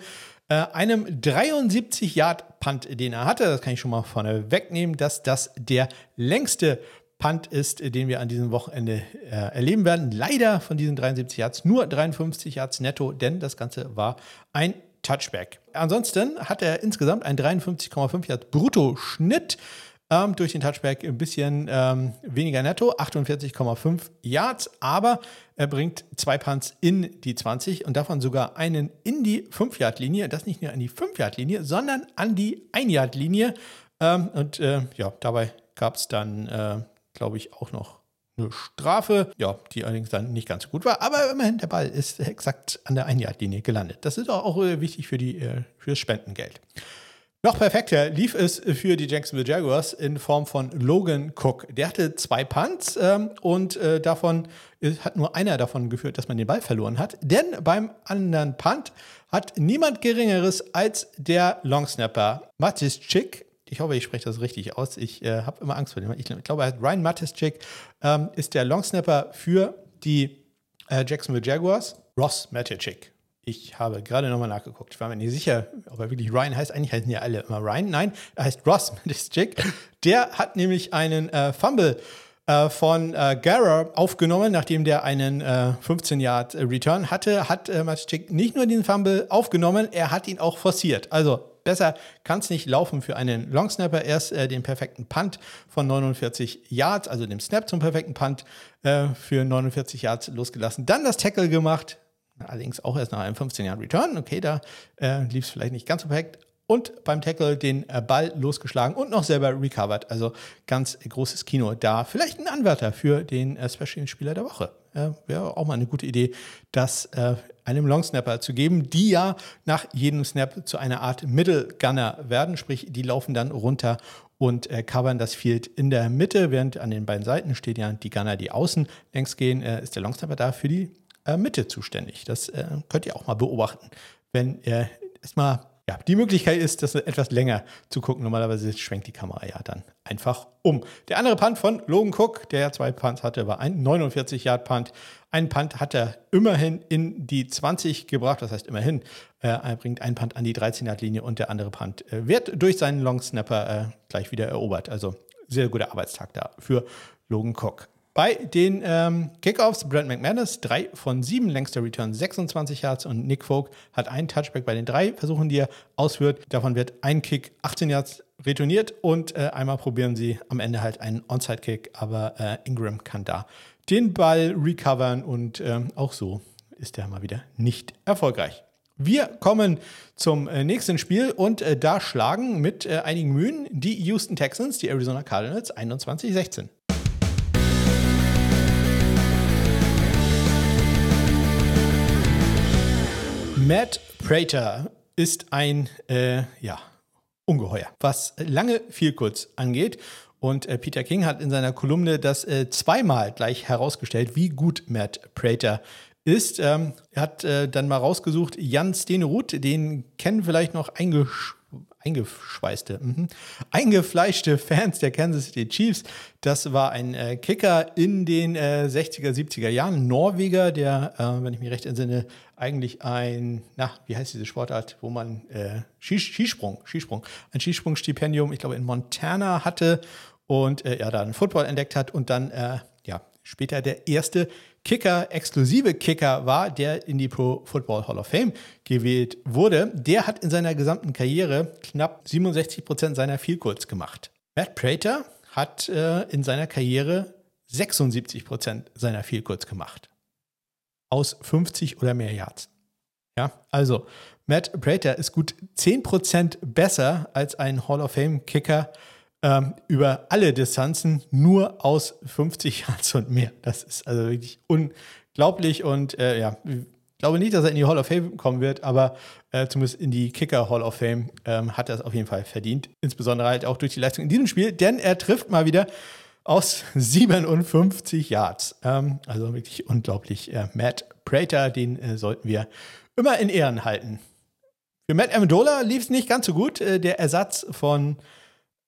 äh, einem 73-Yard-Punt, den er hatte. Das kann ich schon mal vorne wegnehmen, dass das der längste Punt ist, den wir an diesem Wochenende äh, erleben werden. Leider von diesen 73 Yards nur 53 Yards netto, denn das Ganze war ein Touchback. Ansonsten hat er insgesamt einen 53,5 Yards Brutto-Schnitt. Ähm, durch den Touchback ein bisschen ähm, weniger netto, 48,5 Yards, aber er bringt zwei Punts in die 20 und davon sogar einen in die 5-Yard-Linie. Das nicht nur an die 5-Yard-Linie, sondern an die 1-Yard-Linie. Ähm, und äh, ja, dabei gab es dann äh, glaube ich, auch noch eine Strafe, ja, die allerdings dann nicht ganz so gut war, aber immerhin der Ball ist exakt an der Einjagdlinie gelandet. Das ist auch, auch äh, wichtig für, die, äh, für das Spendengeld. Noch perfekter lief es für die Jacksonville Jaguars in Form von Logan Cook. Der hatte zwei Punts ähm, und äh, davon hat nur einer davon geführt, dass man den Ball verloren hat. Denn beim anderen Punt hat niemand Geringeres als der Longsnapper Matis Chick ich hoffe, ich spreche das richtig aus. Ich äh, habe immer Angst vor dem. Ich, glaube, Ryan Matischik ähm, ist der Longsnapper für die äh, Jacksonville Jaguars. Ross Matischik. Ich habe gerade nochmal nachgeguckt. Ich war mir nicht sicher, ob er wirklich Ryan heißt. Eigentlich heißen ja alle immer Ryan. Nein, er heißt Ross Chick. Der hat nämlich einen äh, Fumble äh, von äh, Gara aufgenommen, nachdem der einen äh, 15 Yard Return hatte, hat äh, Chick nicht nur den Fumble aufgenommen, er hat ihn auch forciert. Also besser kann es nicht laufen für einen Longsnapper. Erst äh, den perfekten Punt von 49 Yards, also dem Snap zum perfekten Punt äh, für 49 Yards losgelassen. Dann das Tackle gemacht, Allerdings auch erst nach einem 15 Jahren Return. Okay, da äh, lief es vielleicht nicht ganz so perfekt. Und beim Tackle den äh, Ball losgeschlagen und noch selber recovered. Also ganz großes Kino da. Vielleicht ein Anwärter für den äh, Special-Spieler der Woche. Äh, Wäre auch mal eine gute Idee, das äh, einem Longsnapper zu geben, die ja nach jedem Snap zu einer Art Middle Gunner werden. Sprich, die laufen dann runter und äh, covern das Field in der Mitte, während an den beiden Seiten stehen ja die Gunner, die außen längs gehen, äh, ist der Longsnapper da für die Mitte zuständig. Das äh, könnt ihr auch mal beobachten. Wenn ihr erstmal ja, die Möglichkeit ist, das etwas länger zu gucken. Normalerweise schwenkt die Kamera ja dann einfach um. Der andere Punt von Logan Cook, der zwei Punts hatte, war ein 49-Yard-Punt. Ein Punt hat er immerhin in die 20 gebracht, das heißt immerhin. Äh, er bringt einen Punt an die 13-Yard-Linie und der andere Punt äh, wird durch seinen Long Snapper äh, gleich wieder erobert. Also sehr guter Arbeitstag da für Logan Cook. Bei den ähm, Kickoffs, Brent McManus, drei von sieben, längster Return 26 Yards und Nick Folk hat einen Touchback bei den drei Versuchen, die er ausführt. Davon wird ein Kick 18 Yards retourniert und äh, einmal probieren sie am Ende halt einen Onside-Kick, aber äh, Ingram kann da den Ball recovern und äh, auch so ist er mal wieder nicht erfolgreich. Wir kommen zum äh, nächsten Spiel und äh, da schlagen mit äh, einigen Mühen die Houston Texans die Arizona Cardinals 21-16. Matt Prater ist ein, äh, ja, Ungeheuer, was lange viel kurz angeht. Und äh, Peter King hat in seiner Kolumne das äh, zweimal gleich herausgestellt, wie gut Matt Prater ist. Ähm, er hat äh, dann mal rausgesucht, Jan Stenerud, den kennen vielleicht noch eingesch eingeschweißte, mhm. eingefleischte Fans der Kansas City Chiefs. Das war ein äh, Kicker in den äh, 60er, 70er Jahren, Norweger, der, äh, wenn ich mich recht entsinne, eigentlich ein, na, wie heißt diese Sportart, wo man äh, Skisprung, Skisprung, ein Skisprungstipendium, ich glaube in Montana hatte und äh, ja, dann Football entdeckt hat und dann äh, ja später der erste Kicker, exklusive Kicker war, der in die Pro Football Hall of Fame gewählt wurde. Der hat in seiner gesamten Karriere knapp 67 Prozent seiner Field Goals gemacht. Matt Prater hat äh, in seiner Karriere 76 Prozent seiner Field Goals gemacht. Aus 50 oder mehr Yards. Ja, also Matt Prater ist gut 10 Prozent besser als ein Hall of Fame Kicker ähm, über alle Distanzen nur aus 50 Yards und mehr. Das ist also wirklich unglaublich und äh, ja, ich glaube nicht, dass er in die Hall of Fame kommen wird, aber äh, zumindest in die Kicker Hall of Fame ähm, hat er es auf jeden Fall verdient. Insbesondere halt auch durch die Leistung in diesem Spiel, denn er trifft mal wieder aus 57 Yards. Ähm, also wirklich unglaublich. Äh, Matt Prater, den äh, sollten wir immer in Ehren halten. Für Matt Amendola lief es nicht ganz so gut. Äh, der Ersatz von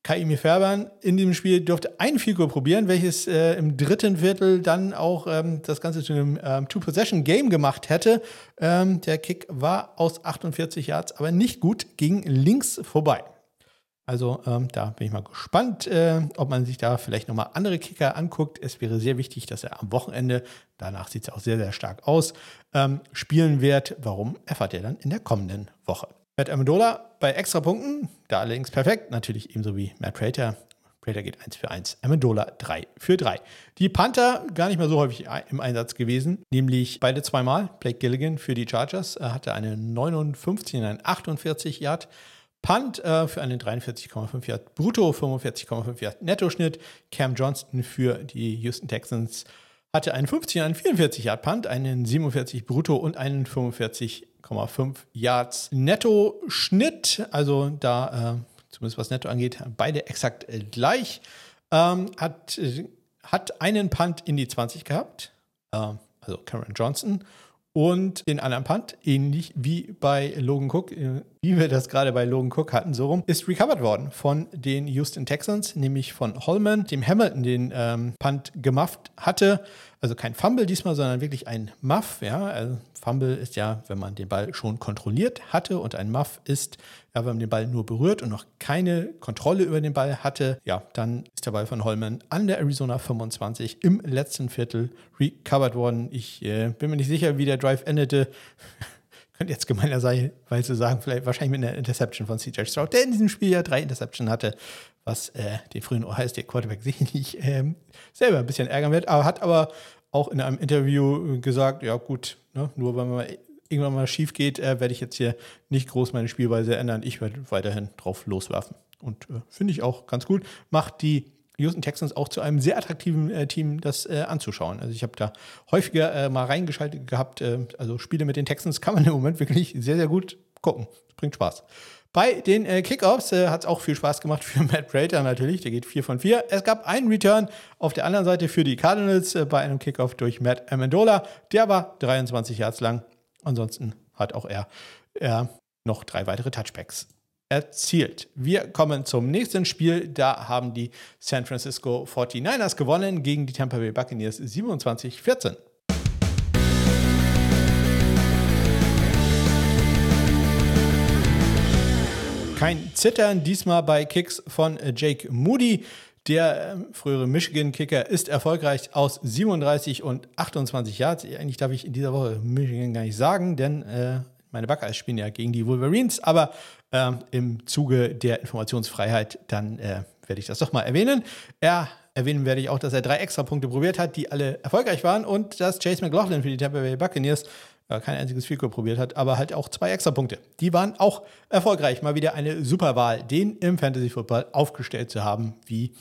Kaimi Färbern in diesem Spiel durfte ein Figur probieren, welches äh, im dritten Viertel dann auch ähm, das Ganze zu einem ähm, Two-Possession-Game gemacht hätte. Ähm, der Kick war aus 48 Yards, aber nicht gut, ging links vorbei. Also ähm, da bin ich mal gespannt, äh, ob man sich da vielleicht nochmal andere Kicker anguckt. Es wäre sehr wichtig, dass er am Wochenende, danach sieht es auch sehr, sehr stark aus, ähm, spielen wird. Warum erfahrt ihr dann in der kommenden Woche. Matt Amendola bei extra Punkten, da allerdings perfekt, natürlich ebenso wie Matt Prater. Prater geht 1 für 1, Amendola 3 für 3. Die Panther gar nicht mehr so häufig im Einsatz gewesen, nämlich beide zweimal. Blake Gilligan für die Chargers er hatte eine 59 und ein 48 Yard. Punt äh, für einen 43,5 Yard Brutto, 45,5 Yard Nettoschnitt. Cam Johnston für die Houston Texans hatte einen 50 und einen 44 Yard Punt, einen 47 Brutto und einen 45 8,5 Yards Netto-Schnitt. Also da, äh, zumindest was Netto angeht, beide exakt äh, gleich. Ähm, hat, äh, hat einen Punt in die 20 gehabt, äh, also Cameron Johnson. Und den anderen Punt, ähnlich wie bei Logan Cook, äh, wie wir das gerade bei Logan Cook hatten, so rum, ist recovered worden von den Houston Texans, nämlich von Holman, dem Hamilton den ähm, Punt gemufft hatte. Also kein Fumble diesmal, sondern wirklich ein Muff. Ja? Also Fumble ist ja, wenn man den Ball schon kontrolliert hatte und ein Muff ist, ja, wenn man den Ball nur berührt und noch keine Kontrolle über den Ball hatte, ja, dann ist der Ball von Holman an der Arizona 25 im letzten Viertel recovered worden. Ich äh, bin mir nicht sicher, wie der Drive endete könnte jetzt gemeinerweise sagen, vielleicht wahrscheinlich mit einer Interception von CJ Stroud, der in diesem Spiel ja drei Interception hatte, was äh, den frühen Ohio State Quarterback sicherlich ähm, selber ein bisschen ärgern wird, aber hat aber auch in einem Interview gesagt, ja gut, ne, nur wenn man irgendwann mal schief geht, äh, werde ich jetzt hier nicht groß meine Spielweise ändern. Ich werde weiterhin drauf loswerfen. Und äh, finde ich auch ganz gut. Macht die Houston Texans auch zu einem sehr attraktiven äh, Team, das äh, anzuschauen. Also ich habe da häufiger äh, mal reingeschaltet gehabt. Äh, also Spiele mit den Texans kann man im Moment wirklich sehr, sehr gut gucken. Das bringt Spaß. Bei den äh, Kickoffs äh, hat es auch viel Spaß gemacht für Matt Prater natürlich. Der geht 4 von 4. Es gab einen Return auf der anderen Seite für die Cardinals äh, bei einem Kickoff durch Matt Amendola. Der war 23 Yards lang. Ansonsten hat auch er, er noch drei weitere Touchbacks erzielt. Wir kommen zum nächsten Spiel. Da haben die San Francisco 49ers gewonnen gegen die Tampa Bay Buccaneers 27-14. Kein Zittern, diesmal bei Kicks von Jake Moody. Der ähm, frühere Michigan-Kicker ist erfolgreich aus 37 und 28 Yards. Eigentlich darf ich in dieser Woche Michigan gar nicht sagen, denn äh, meine Buckeyes spielen ja gegen die Wolverines, aber äh, im Zuge der Informationsfreiheit, dann äh, werde ich das doch mal erwähnen. Ja, erwähnen werde ich auch, dass er drei extra Punkte probiert hat, die alle erfolgreich waren und dass Chase McLaughlin für die Tampa Bay Buccaneers äh, kein einziges Field probiert hat, aber halt auch zwei extra Punkte. Die waren auch erfolgreich. Mal wieder eine super Wahl, den im Fantasy Football aufgestellt zu haben, wie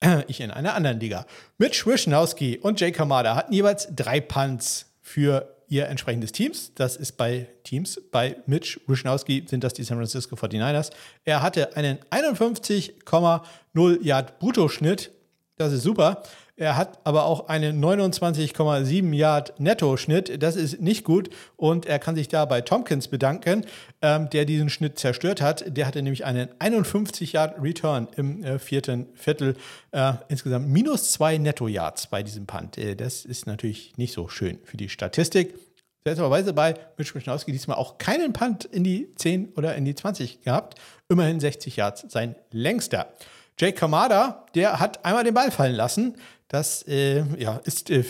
äh, ich in einer anderen Liga. Mitch Wischnowski und Jay Kamada hatten jeweils drei Punts für ihr entsprechendes Teams. Das ist bei Teams. Bei Mitch Wischnowski sind das die San Francisco 49ers. Er hatte einen 51,0 Yard Bruttoschnitt. Das ist super. Er hat aber auch einen 29,7 Yard Netto-Schnitt. Das ist nicht gut. Und er kann sich da bei Tompkins bedanken, ähm, der diesen Schnitt zerstört hat. Der hatte nämlich einen 51 Yard Return im äh, vierten Viertel. Äh, insgesamt minus zwei Netto-Yards bei diesem Punt. Äh, das ist natürlich nicht so schön für die Statistik. Seltsamerweise bei Mitch Mischnowski diesmal auch keinen Punt in die 10 oder in die 20 gehabt. Immerhin 60 Yards, sein längster. Jake Kamada, der hat einmal den Ball fallen lassen. Das äh, ja, ist äh,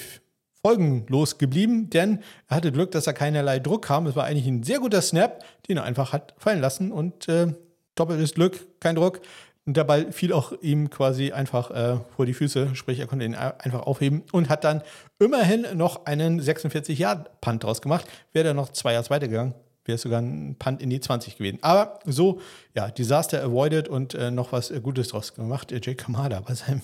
folgenlos geblieben, denn er hatte Glück, dass er keinerlei Druck kam. Es war eigentlich ein sehr guter Snap, den er einfach hat fallen lassen und äh, doppeltes Glück, kein Druck. Und der Ball fiel auch ihm quasi einfach äh, vor die Füße, sprich, er konnte ihn einfach aufheben und hat dann immerhin noch einen 46-Yard-Punt draus gemahr Wäre er noch zwei Yards weitergegangen, wäre es sogar ein Punt in die 20 gewesen. Aber so, ja, Disaster avoided und äh, noch was äh, Gutes draus gemacht. Jake Kamada bei seinem äh,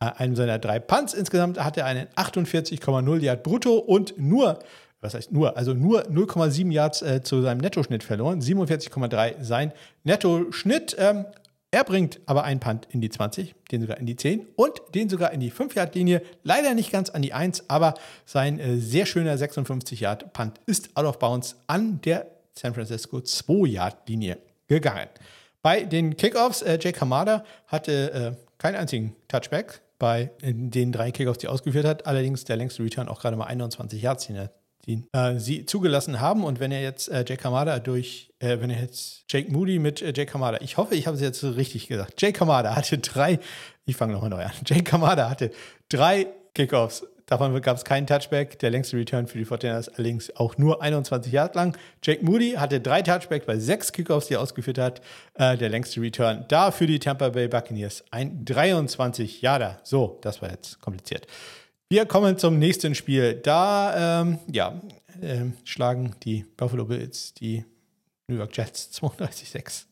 einem seiner drei Punts. Insgesamt hat er einen 48,0 Yard brutto und nur, was heißt nur, also nur 0,7 Yards äh, zu seinem Nettoschnitt verloren. 47,3 sein Nettoschnitt. Ähm, er bringt aber einen Punt in die 20, den sogar in die 10 und den sogar in die 5-Yard-Linie. Leider nicht ganz an die 1, aber sein äh, sehr schöner 56-Yard-Punt ist out of bounds an der San Francisco 2-Yard-Linie gegangen. Bei den Kickoffs, äh, Jake Hamada hatte äh, keinen einzigen Touchback, bei den drei Kickoffs, die ausgeführt hat. Allerdings der längste Return auch gerade mal 21 Yards, die äh, sie zugelassen haben. Und wenn er jetzt äh, Jake Kamada durch, äh, wenn er jetzt Jake Moody mit äh, Jake Kamada, ich hoffe, ich habe es jetzt richtig gesagt. Jake Kamada hatte drei, ich fange nochmal neu an. Jake Kamada hatte drei Kickoffs Davon gab es keinen Touchback. Der längste Return für die 49ers allerdings auch nur 21 Yards lang. Jake Moody hatte drei Touchbacks bei sechs Kickoffs, die er ausgeführt hat. Äh, der längste Return da für die Tampa Bay Buccaneers ein 23 Yarder. So, das war jetzt kompliziert. Wir kommen zum nächsten Spiel. Da ähm, ja, äh, schlagen die Buffalo Bills die New York Jets 32-6.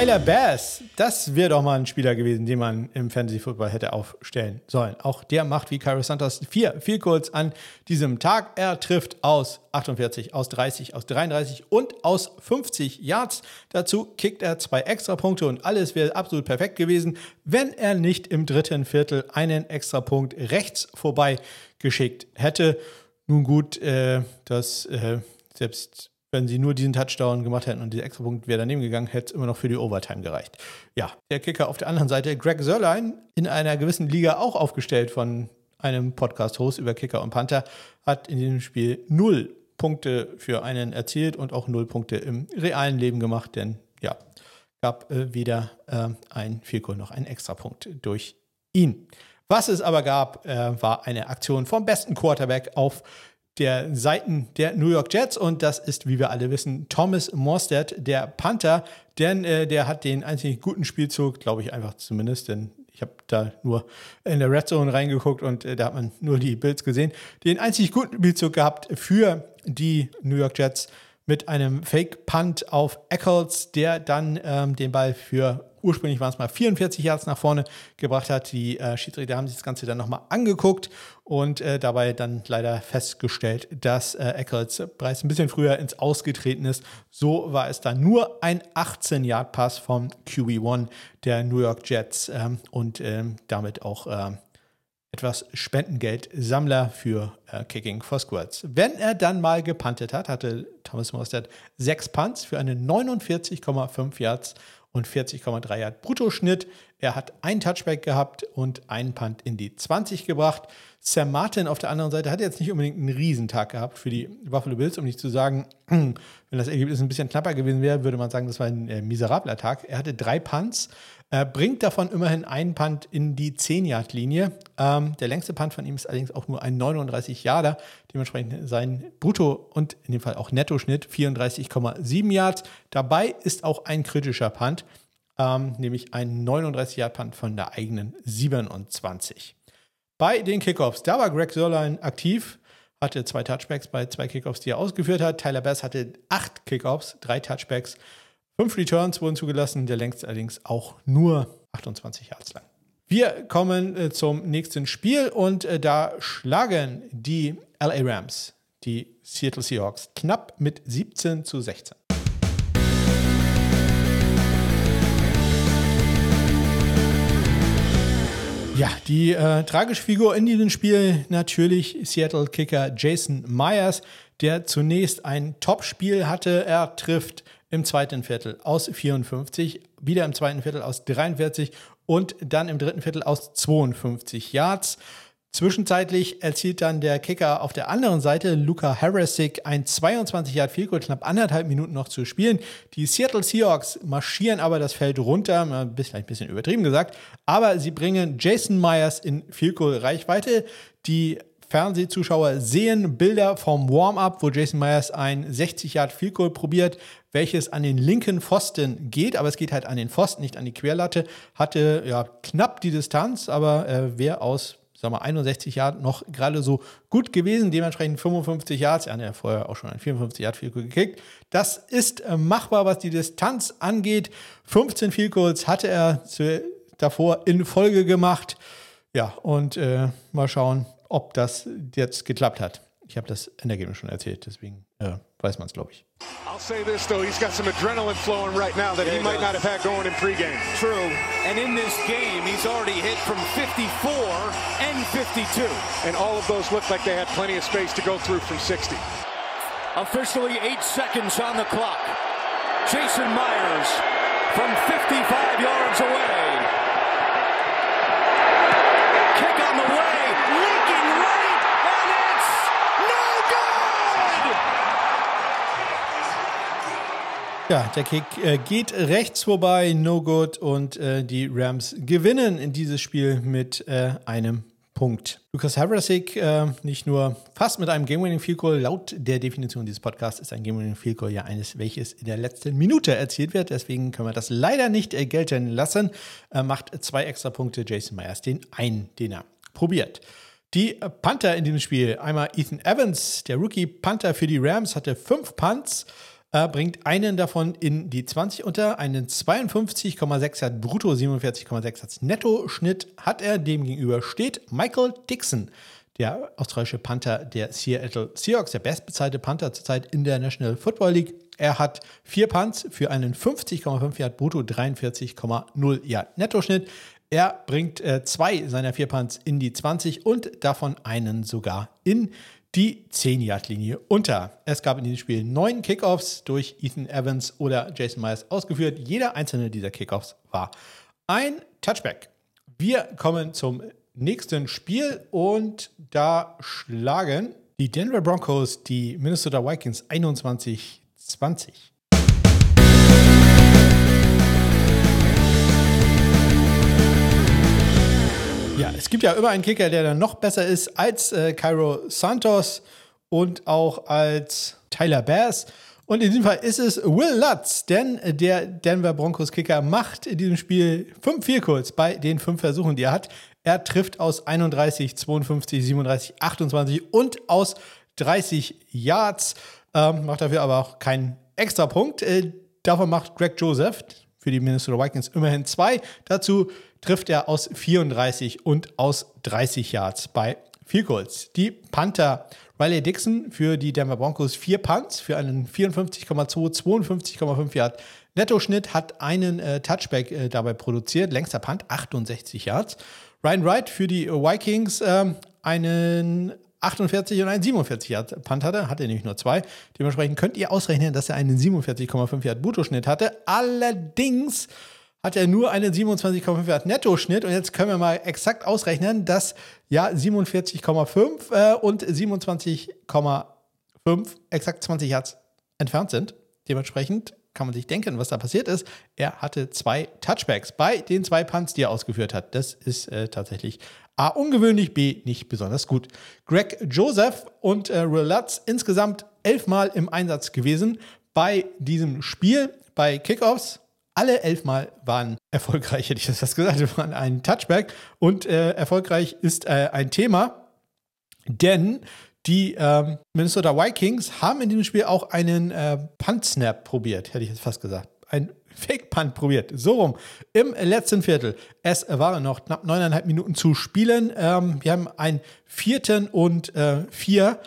Tyler Bass, das wäre doch mal ein Spieler gewesen, den man im Fantasy Football hätte aufstellen sollen. Auch der macht wie Cairo Santos vier viel kurz an diesem Tag. Er trifft aus 48, aus 30, aus 33 und aus 50 Yards. Dazu kickt er zwei Extrapunkte und alles wäre absolut perfekt gewesen, wenn er nicht im dritten Viertel einen Extrapunkt rechts vorbei geschickt hätte. Nun gut, äh, das äh, selbst wenn sie nur diesen Touchdown gemacht hätten und dieser Extrapunkt wäre daneben gegangen, hätte es immer noch für die Overtime gereicht. Ja, der Kicker auf der anderen Seite, Greg Sörlein, in einer gewissen Liga auch aufgestellt von einem Podcast-Host über Kicker und Panther, hat in diesem Spiel null Punkte für einen erzielt und auch null Punkte im realen Leben gemacht, denn ja, gab äh, weder äh, ein Vielkohl noch ein Extrapunkt durch ihn. Was es aber gab, äh, war eine Aktion vom besten Quarterback auf der Seiten der New York Jets und das ist, wie wir alle wissen, Thomas Morstead, der Panther, denn äh, der hat den einzigen guten Spielzug, glaube ich einfach zumindest, denn ich habe da nur in der Red Zone reingeguckt und äh, da hat man nur die Bills gesehen, den einzig guten Spielzug gehabt für die New York Jets mit einem Fake-Punt auf Eccles, der dann ähm, den Ball für ursprünglich waren es mal 44 Yards nach vorne gebracht hat. Die äh, Schiedsrichter haben sich das Ganze dann nochmal angeguckt und äh, dabei dann leider festgestellt, dass äh, Eccles bereits ein bisschen früher ins Ausgetreten ist. So war es dann nur ein 18-Yard-Pass vom QB1 der New York Jets ähm, und ähm, damit auch ähm, etwas Spendengeld-Sammler für äh, Kicking for Squirts. Wenn er dann mal gepuntet hat, hatte Thomas Mostert sechs Punts für eine 49,5 Yards und 40,3 Yard Bruttoschnitt. Er hat ein Touchback gehabt und einen Punt in die 20 gebracht. Sam Martin auf der anderen Seite hat jetzt nicht unbedingt einen Riesentag gehabt für die Buffalo Bills, um nicht zu sagen, wenn das Ergebnis ein bisschen knapper gewesen wäre, würde man sagen, das war ein äh, miserabler Tag. Er hatte drei Punts, äh, bringt davon immerhin einen Punt in die 10-Yard-Linie. Ähm, der längste Punt von ihm ist allerdings auch nur ein 39-Yarder, dementsprechend sein Brutto- und in dem Fall auch Nettoschnitt 34,7 Yards. Dabei ist auch ein kritischer Punt, ähm, nämlich ein 39-Yard-Punt von der eigenen 27. Bei den Kickoffs, da war Greg Sörlein aktiv, hatte zwei Touchbacks bei zwei Kickoffs, die er ausgeführt hat. Tyler Bass hatte acht Kickoffs, drei Touchbacks, fünf Returns wurden zugelassen, der längste allerdings auch nur 28 Yards lang. Wir kommen äh, zum nächsten Spiel und äh, da schlagen die LA Rams die Seattle Seahawks knapp mit 17 zu 16. Ja, die äh, tragische Figur in diesem Spiel natürlich Seattle-Kicker Jason Myers, der zunächst ein Top-Spiel hatte. Er trifft im zweiten Viertel aus 54, wieder im zweiten Viertel aus 43 und dann im dritten Viertel aus 52 Yards. Zwischenzeitlich erzielt dann der Kicker auf der anderen Seite, Luca Harrisik, ein 22 Yard Field Goal, knapp anderthalb Minuten noch zu spielen. Die Seattle Seahawks marschieren aber das Feld runter, ein bisschen, ein bisschen übertrieben gesagt, aber sie bringen Jason Myers in Field Goal Reichweite. Die Fernsehzuschauer sehen Bilder vom Warm-up, wo Jason Myers ein 60 Yard Field Goal probiert, welches an den linken Pfosten geht, aber es geht halt an den Pfosten, nicht an die Querlatte. Hatte ja knapp die Distanz, aber äh, wer aus sag mal, 61 Yard noch gerade so gut gewesen. Dementsprechend 55 Yards. Er hat ja vorher auch schon ein 54 Yard Field gekickt. Das ist äh, machbar, was die Distanz angeht. 15 Field Goals hatte er zu, davor in Folge gemacht. Ja, und äh, mal schauen, ob das jetzt geklappt hat. Ich habe das Endergebnis schon erzählt, deswegen äh, weiß man es, glaube ich. I'll say this though, he's got some adrenaline flowing right now that yeah, he, might does. not have had going in pregame. True, and in this game, he's already hit from 54 and 52. And all of those looked like they had plenty of space to go through from 60. Officially eight seconds on the clock. Jason Myers from 55 yards away Ja, der Kick äh, geht rechts vorbei, no good und äh, die Rams gewinnen in dieses Spiel mit äh, einem Punkt. Lukas Havrasik äh, nicht nur fast mit einem Game-Winning Field Goal, laut der Definition dieses Podcasts ist ein Game-Winning Field Goal ja eines, welches in der letzten Minute erzielt wird. Deswegen können wir das leider nicht äh, gelten lassen. macht zwei extra Punkte Jason Myers, den einen, den er probiert. Die Panther in diesem Spiel, einmal Ethan Evans, der Rookie Panther für die Rams, hatte fünf Punts äh, bringt einen davon in die 20 unter, einen 52,6 Yard brutto, 47,6 Yards Netto-Schnitt hat er. Demgegenüber steht Michael Dixon, der australische Panther der Seattle Seahawks, der bestbezahlte Panther zurzeit in der National Football League. Er hat vier Punts für einen 50,5 Yard brutto, 43,0 Yard Nettoschnitt. Er bringt äh, zwei seiner vier Punts in die 20 und davon einen sogar in die 10-Yard-Linie unter. Es gab in diesem Spiel neun Kickoffs durch Ethan Evans oder Jason Myers ausgeführt. Jeder einzelne dieser Kickoffs war ein Touchback. Wir kommen zum nächsten Spiel und da schlagen die Denver Broncos die Minnesota Vikings 21 Ja, es gibt ja immer einen Kicker, der dann noch besser ist als äh, Cairo Santos und auch als Tyler Bass. Und in diesem Fall ist es Will Lutz, denn der Denver Broncos Kicker macht in diesem Spiel 5 4 kurz bei den fünf Versuchen, die er hat. Er trifft aus 31, 52, 37, 28 und aus 30 Yards, ähm, macht dafür aber auch keinen extra Punkt. Äh, davon macht Greg Joseph für die Minnesota Vikings immerhin zwei. Dazu trifft er aus 34 und aus 30 Yards bei Field Goals. Die Panther Riley Dixon für die Denver Broncos vier Punts für einen 54,2, 52,5 Yard Nettoschnitt, hat einen äh, Touchback äh, dabei produziert, längster Punt 68 Yards. Ryan Wright für die Vikings äh, einen 48 und einen 47 Yard Punt hatte, hatte nämlich nur zwei. Dementsprechend könnt ihr ausrechnen, dass er einen 47,5 Yard Bruttoschnitt hatte. Allerdings hat er nur einen 27,5 Yard Nettoschnitt und jetzt können wir mal exakt ausrechnen, dass ja 47,5 äh, und 27,5 exakt 20 Yards entfernt sind. Dementsprechend kann man sich denken, was da passiert ist. Er hatte zwei Touchbacks bei den zwei Punts, die er ausgeführt hat. Das ist äh, tatsächlich A, ungewöhnlich, B, nicht besonders gut. Greg Joseph und äh, Will Lutz insgesamt elfmal im Einsatz gewesen bei diesem Spiel, bei Kickoffs. Alle elfmal waren erfolgreich, hätte ich das fast gesagt, waren ein Touchback. Und äh, erfolgreich ist äh, ein Thema, denn die ähm, Minnesota Vikings haben in diesem Spiel auch einen äh, Punt-Snap probiert, hätte ich jetzt fast gesagt. Ein Fake-Punt probiert. So rum. Im letzten Viertel. Es waren noch knapp neuneinhalb Minuten zu spielen. Ähm, wir haben einen vierten und äh, vier.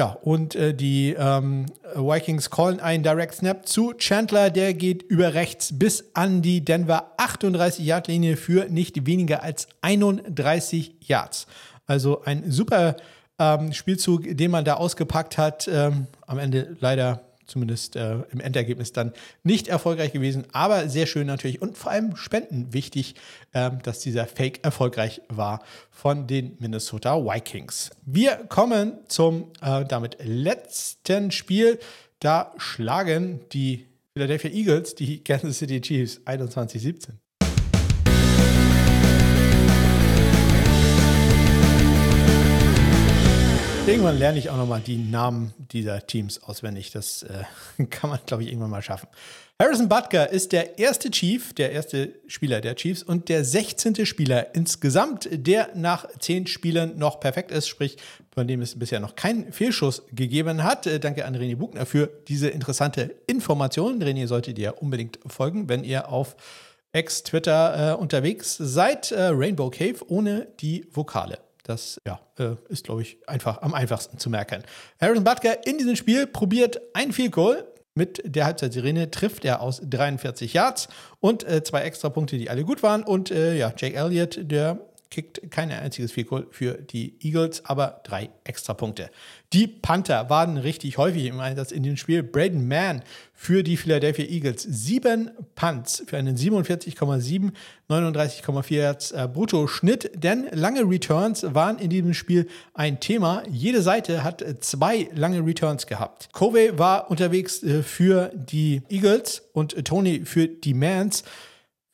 Ja, und äh, die ähm, Vikings callen einen Direct Snap zu Chandler. Der geht über rechts bis an die Denver 38-Yard-Linie für nicht weniger als 31 Yards. Also ein super ähm, Spielzug, den man da ausgepackt hat. Ähm, am Ende leider zumindest äh, im Endergebnis dann nicht erfolgreich gewesen, aber sehr schön natürlich und vor allem Spenden wichtig, äh, dass dieser Fake erfolgreich war von den Minnesota Vikings. Wir kommen zum äh, damit letzten Spiel. Da schlagen die Philadelphia Eagles die Kansas City Chiefs 21-17. Irgendwann lerne ich auch nochmal die Namen dieser Teams auswendig. Das äh, kann man, glaube ich, irgendwann mal schaffen. Harrison Butker ist der erste Chief, der erste Spieler der Chiefs und der 16. Spieler insgesamt, der nach zehn Spielen noch perfekt ist, sprich, von dem es bisher noch keinen Fehlschuss gegeben hat. Äh, danke an René Buchner für diese interessante Information. René solltet ihr unbedingt folgen, wenn ihr auf Ex-Twitter äh, unterwegs seid. Äh, Rainbow Cave ohne die Vokale. Das ja, äh, ist, glaube ich, einfach am einfachsten zu merken. Harrison Butker in diesem Spiel probiert ein Field Goal. Mit der Halbzeitsirene trifft er aus 43 Yards und äh, zwei Extrapunkte, die alle gut waren. Und äh, ja, Jake Elliott, der kickt kein einziges Field Goal für die Eagles, aber drei Extrapunkte. Die Panther waren richtig häufig im Einsatz in dem Spiel. Braden Mann für die Philadelphia Eagles. Sieben Punts für einen 47,7, 39,4 Yards äh, Brutto-Schnitt. Denn lange Returns waren in diesem Spiel ein Thema. Jede Seite hat zwei lange Returns gehabt. Covey war unterwegs äh, für die Eagles und Tony für die Mans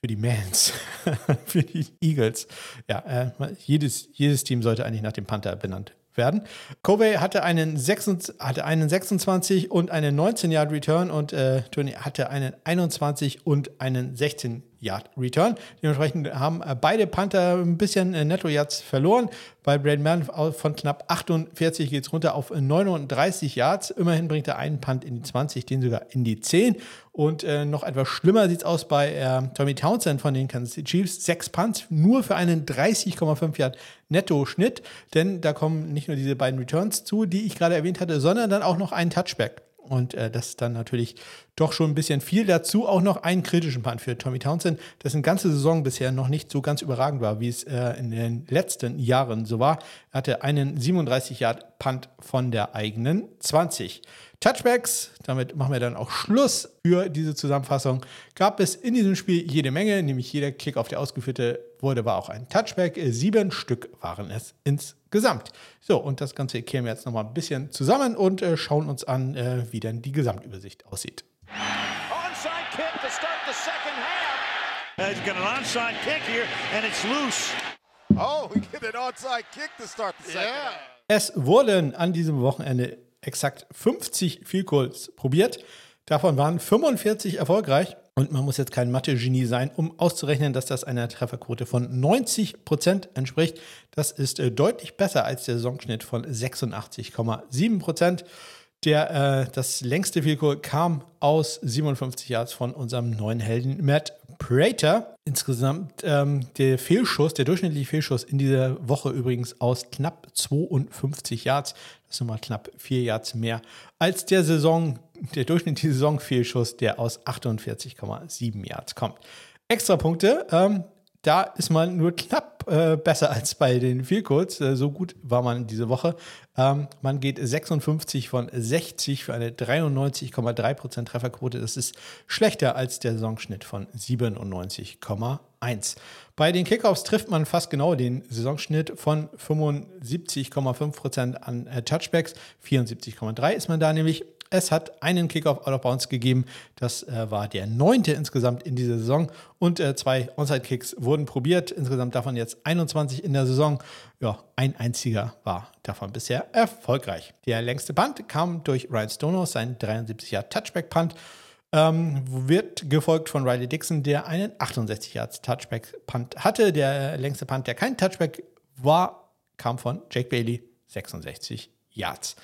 für die Mans, für die Eagles. Ja, äh, jedes, jedes Team sollte eigentlich nach dem Panther benannt werden. Covey hatte einen, 26, hatte einen 26 und einen 19 Yard Return und äh, Tony hatte einen 21 und einen 16 Yard Return. Dementsprechend haben äh, beide Panther ein bisschen äh, Netto Yards verloren. Bei Braden Mann von knapp 48 geht es runter auf 39 Yards. Immerhin bringt er einen Punt in die 20, den sogar in die 10. Und äh, noch etwas schlimmer sieht es aus bei äh, Tommy Townsend von den Kansas City Chiefs. Sechs Punts, nur für einen 30,5 Yard Netto-Schnitt. Denn da kommen nicht nur diese beiden Returns zu, die ich gerade erwähnt hatte, sondern dann auch noch ein Touchback. Und äh, das ist dann natürlich doch schon ein bisschen viel. Dazu auch noch einen kritischen Punt für Tommy Townsend, dessen ganze Saison bisher noch nicht so ganz überragend war, wie es äh, in den letzten Jahren so war. Er hatte einen 37-Yard-Punt von der eigenen 20. Touchbacks, damit machen wir dann auch Schluss für diese Zusammenfassung. Gab es in diesem Spiel jede Menge, nämlich jeder Kick auf der ausgeführte wurde, war auch ein Touchback. Sieben Stück waren es insgesamt. So, und das Ganze kehren wir jetzt nochmal ein bisschen zusammen und äh, schauen uns an, äh, wie denn die Gesamtübersicht aussieht. Onside kick to start the second half. He's got an onside kick here and it's loose. Oh, we get an onside kick to start the second yeah. half. Es wurden an diesem Wochenende exakt 50 Field Goals probiert. Davon waren 45 erfolgreich. Und man muss jetzt kein Mathe-Genie sein, um auszurechnen, dass das einer Trefferquote von 90 Prozent entspricht. Das ist äh, deutlich besser als der Saisonschnitt von 86,7%. Prozent. Der, äh, das längste Field Goal kam aus 57 Yards von unserem neuen Helden Matt Prater. Insgesamt ähm, der Fehlschuss, der durchschnittliche Fehlschuss in dieser Woche übrigens aus knapp 52 Yards. Das sind mal knapp 4 Yards mehr als der Saison, der durchschnittliche Saisonfehlschuss, der aus 48,7 Yards kommt. Extra Punkte, ähm, da ist man nur knapp äh, besser als bei den Vielcodes. Äh, so gut war man diese Woche. Ähm, man geht 56 von 60 für eine 93,3% Trefferquote. Das ist schlechter als der Saisonschnitt von 97,1. Bei den Kickoffs trifft man fast genau den Saisonschnitt von 75,5% an äh, Touchbacks. 74,3 ist man da nämlich. Es hat einen Kickoff out of bounds gegeben. Das äh, war der neunte insgesamt in dieser Saison. Und äh, zwei Onside-Kicks wurden probiert. Insgesamt davon jetzt 21 in der Saison. Ja, ein einziger war davon bisher erfolgreich. Der längste Punt kam durch Ryan Stonehouse, sein 73er Touchback-Punt. Ähm, wird gefolgt von Riley Dixon, der einen 68 Yards Touchback-Punt hatte. Der längste Punt, der kein Touchback war, kam von Jake Bailey, 66 Yards.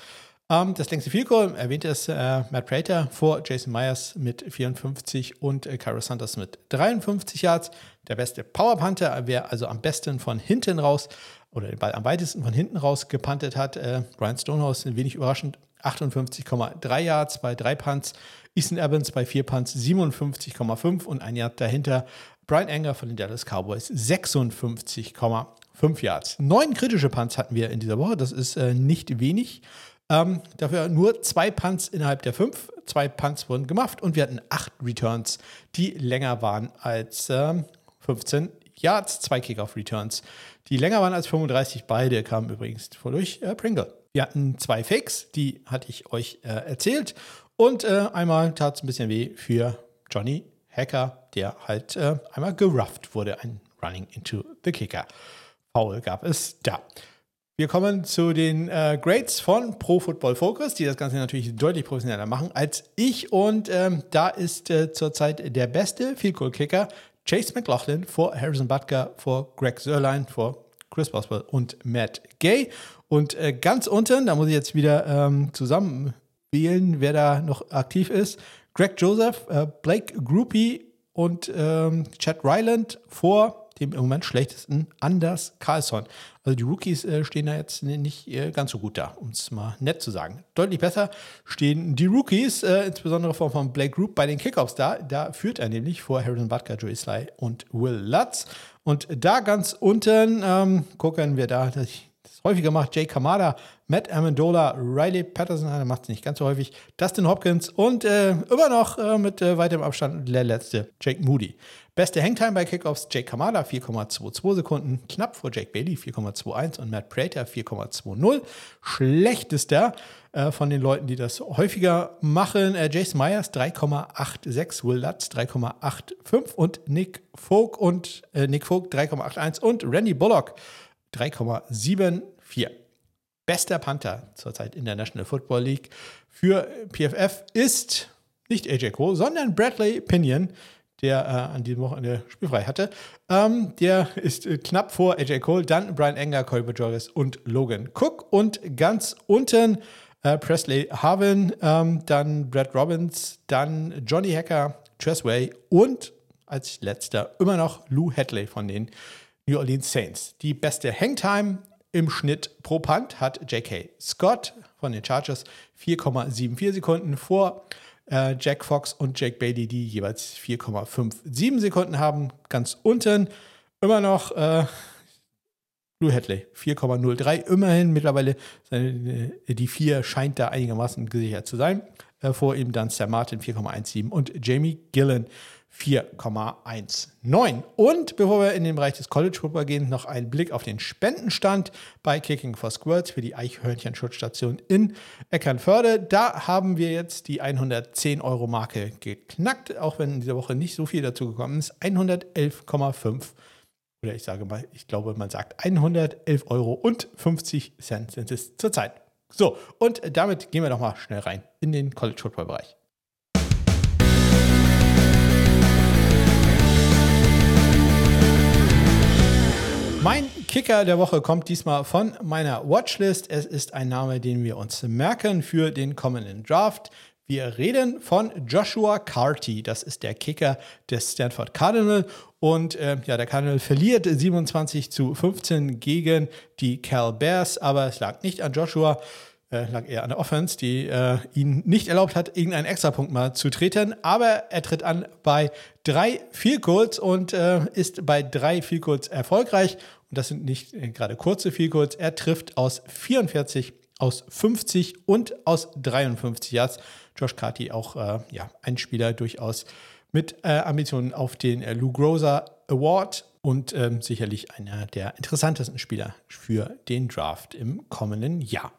Ähm, das längste Field Goal erwähnte es äh, Matt Prater vor Jason Myers mit 54 und äh, Cairo Sanders mit 53 Yards. Der beste Power Panther, wer also am besten von hinten raus oder den Ball am weitesten von hinten raus gepantet hat. Äh, Brian Stonehouse, ein wenig überraschend, 58,3 Yards bei drei Punts. Ethan Evans bei vier Punts 57,5 und ein Yard dahinter. Brian Anger von den Dallas Cowboys 56,5 Yards. Neun kritische Punts hatten wir in dieser Woche. Das ist äh, nicht wenig. Ähm, dafür nur zwei Punts innerhalb der fünf. Zwei Punts wurden gemacht und wir hatten acht Returns, die länger waren als äh, 15 Yards. Zwei Kickoff-Returns, die länger waren als 35. Beide kamen übrigens durch äh, Pringle. Wir hatten zwei Fakes, die hatte ich euch äh, erzählt. Und äh, einmal tat es ein bisschen weh für Johnny Hacker, der halt äh, einmal gerufft wurde. Ein Running into the Kicker. Foul gab es da. Wir kommen zu den äh, Grades von Pro Football Focus, die das Ganze natürlich deutlich professioneller machen als ich. Und ähm, da ist äh, zurzeit der beste Field Goal Kicker Chase McLaughlin vor Harrison Butker, vor Greg Sörlein, vor Chris Boswell und Matt Gay. Und äh, ganz unten, da muss ich jetzt wieder ähm, zusammen wählen, wer da noch aktiv ist. Greg Joseph, äh, Blake Groupie und ähm, Chad Ryland vor dem im Moment schlechtesten Anders Carlson. Also die Rookies äh, stehen da jetzt nicht äh, ganz so gut da, um es mal nett zu sagen. Deutlich besser stehen die Rookies, äh, insbesondere von, von Blake Group bei den Kickoffs da. Da führt er nämlich vor Harrison Butker, Joey Sly und Will Lutz. Und da ganz unten ähm, gucken wir da, dass ich häufiger mache, Jay Kamada, Matt Amendola, Riley Patterson, der macht es nicht ganz so häufig, Dustin Hopkins und äh, immer noch äh, mit äh, weitem Abstand der letzte, Jake Moody. Beste Hangtime bei Kickoffs, Jake Kamada 4,22 Sekunden, knapp vor Jake Bailey 4,21 und Matt Prater 4,20. Schlechtester äh, von den Leuten, die das häufiger machen, äh, Jason Myers 3,86, Will Lutz 3,85 und Nick Folk und äh, Nick Folk 3,81 und Randy Bullock 3,74. Bester Panther zurzeit in der National Football League für PFF ist nicht AJ Cole, sondern Bradley Pinion der äh, an diesem Wochenende spielfrei hatte. Ähm, der ist äh, knapp vor AJ Cole, dann Brian Enger, Corey Bajorges und Logan Cook. Und ganz unten äh, Presley Harvin, ähm, dann Brad Robbins, dann Johnny Hacker, Tressway und als letzter immer noch Lou Hadley von den New Orleans Saints. Die beste Hangtime im Schnitt pro Punt hat J.K. Scott von den Chargers 4,74 Sekunden vor äh, Jack Fox und Jake Bailey, die jeweils 4,57 Sekunden haben. Ganz unten immer noch äh, Lou Hadley 4,03. Immerhin mittlerweile seine, die 4 scheint da einigermaßen gesichert zu sein. Äh, vor ihm dann Sam Martin 4,17 und Jamie Gillen 4,19. Und bevor wir in den Bereich des College Football gehen, noch ein Blick auf den Spendenstand bei Kicking for Squirts für die Eichhörnchen-Schutzstation in Eckernförde. Da haben wir jetzt die 110-Euro-Marke geknackt, auch wenn in dieser Woche nicht so viel dazu gekommen ist. 111,5 oder ich sage mal, ich glaube, man sagt 111 Euro und 50 Cent sind es zurzeit. So, und damit gehen wir doch mal schnell rein in den College Football Bereich. Mein Kicker der Woche kommt diesmal von meiner Watchlist. Es ist ein Name, den wir uns merken für den kommenden Draft. Wir reden von Joshua Carty. Das ist der Kicker des Stanford Cardinal. Und äh, ja, der Cardinal verliert 27 zu 15 gegen die Cal Bears. Aber es lag nicht an Joshua, äh, lag eher an der Offense, die äh, ihn nicht erlaubt hat, irgendeinen Extrapunkt mal zu treten. Aber er tritt an bei drei Field Goals und äh, ist bei drei Field erfolgreich. Und das sind nicht äh, gerade kurze Field. Er trifft aus 44, aus 50 und aus 53 Yards. Josh Carty auch äh, ja, ein Spieler durchaus mit äh, Ambitionen auf den äh, Lou Groza Award und ähm, sicherlich einer der interessantesten Spieler für den Draft im kommenden Jahr.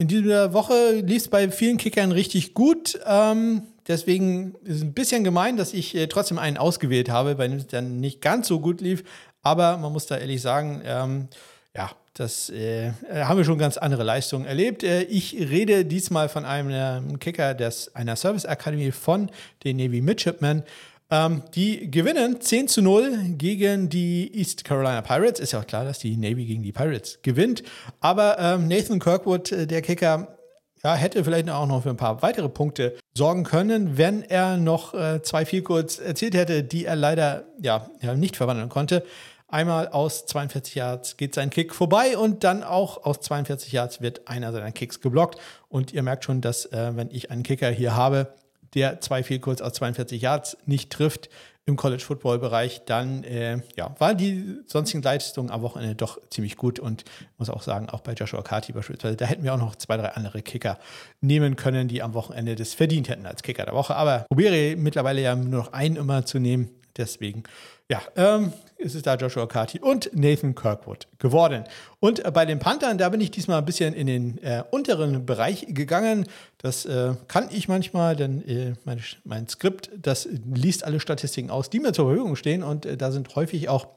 In dieser Woche lief es bei vielen Kickern richtig gut. Ähm, deswegen ist es ein bisschen gemein, dass ich äh, trotzdem einen ausgewählt habe, weil es dann nicht ganz so gut lief. Aber man muss da ehrlich sagen, ähm, ja, das äh, haben wir schon ganz andere Leistungen erlebt. Äh, ich rede diesmal von einem Kicker des, einer Service Academy von den Navy Midshipmen. Ähm, die gewinnen 10 zu 0 gegen die East Carolina Pirates. Ist ja auch klar, dass die Navy gegen die Pirates gewinnt. Aber ähm, Nathan Kirkwood, äh, der Kicker, ja, hätte vielleicht auch noch für ein paar weitere Punkte sorgen können, wenn er noch äh, zwei Vielkurz erzielt hätte, die er leider ja, ja, nicht verwandeln konnte. Einmal aus 42 Yards geht sein Kick vorbei und dann auch aus 42 Yards wird einer seiner Kicks geblockt. Und ihr merkt schon, dass äh, wenn ich einen Kicker hier habe, der zwei kurz aus 42 Yards nicht trifft im College Football Bereich, dann äh, ja, waren die sonstigen Leistungen am Wochenende doch ziemlich gut und muss auch sagen, auch bei Joshua Carty beispielsweise, da hätten wir auch noch zwei, drei andere Kicker nehmen können, die am Wochenende das verdient hätten als Kicker der Woche. Aber probiere mittlerweile ja nur noch einen immer zu nehmen. Deswegen ja, ähm, ist es da Joshua Carty und Nathan Kirkwood geworden. Und äh, bei den Panthern, da bin ich diesmal ein bisschen in den äh, unteren Bereich gegangen. Das äh, kann ich manchmal, denn äh, mein, mein, Skript, das liest alle Statistiken aus, die mir zur Verfügung stehen. Und äh, da sind häufig auch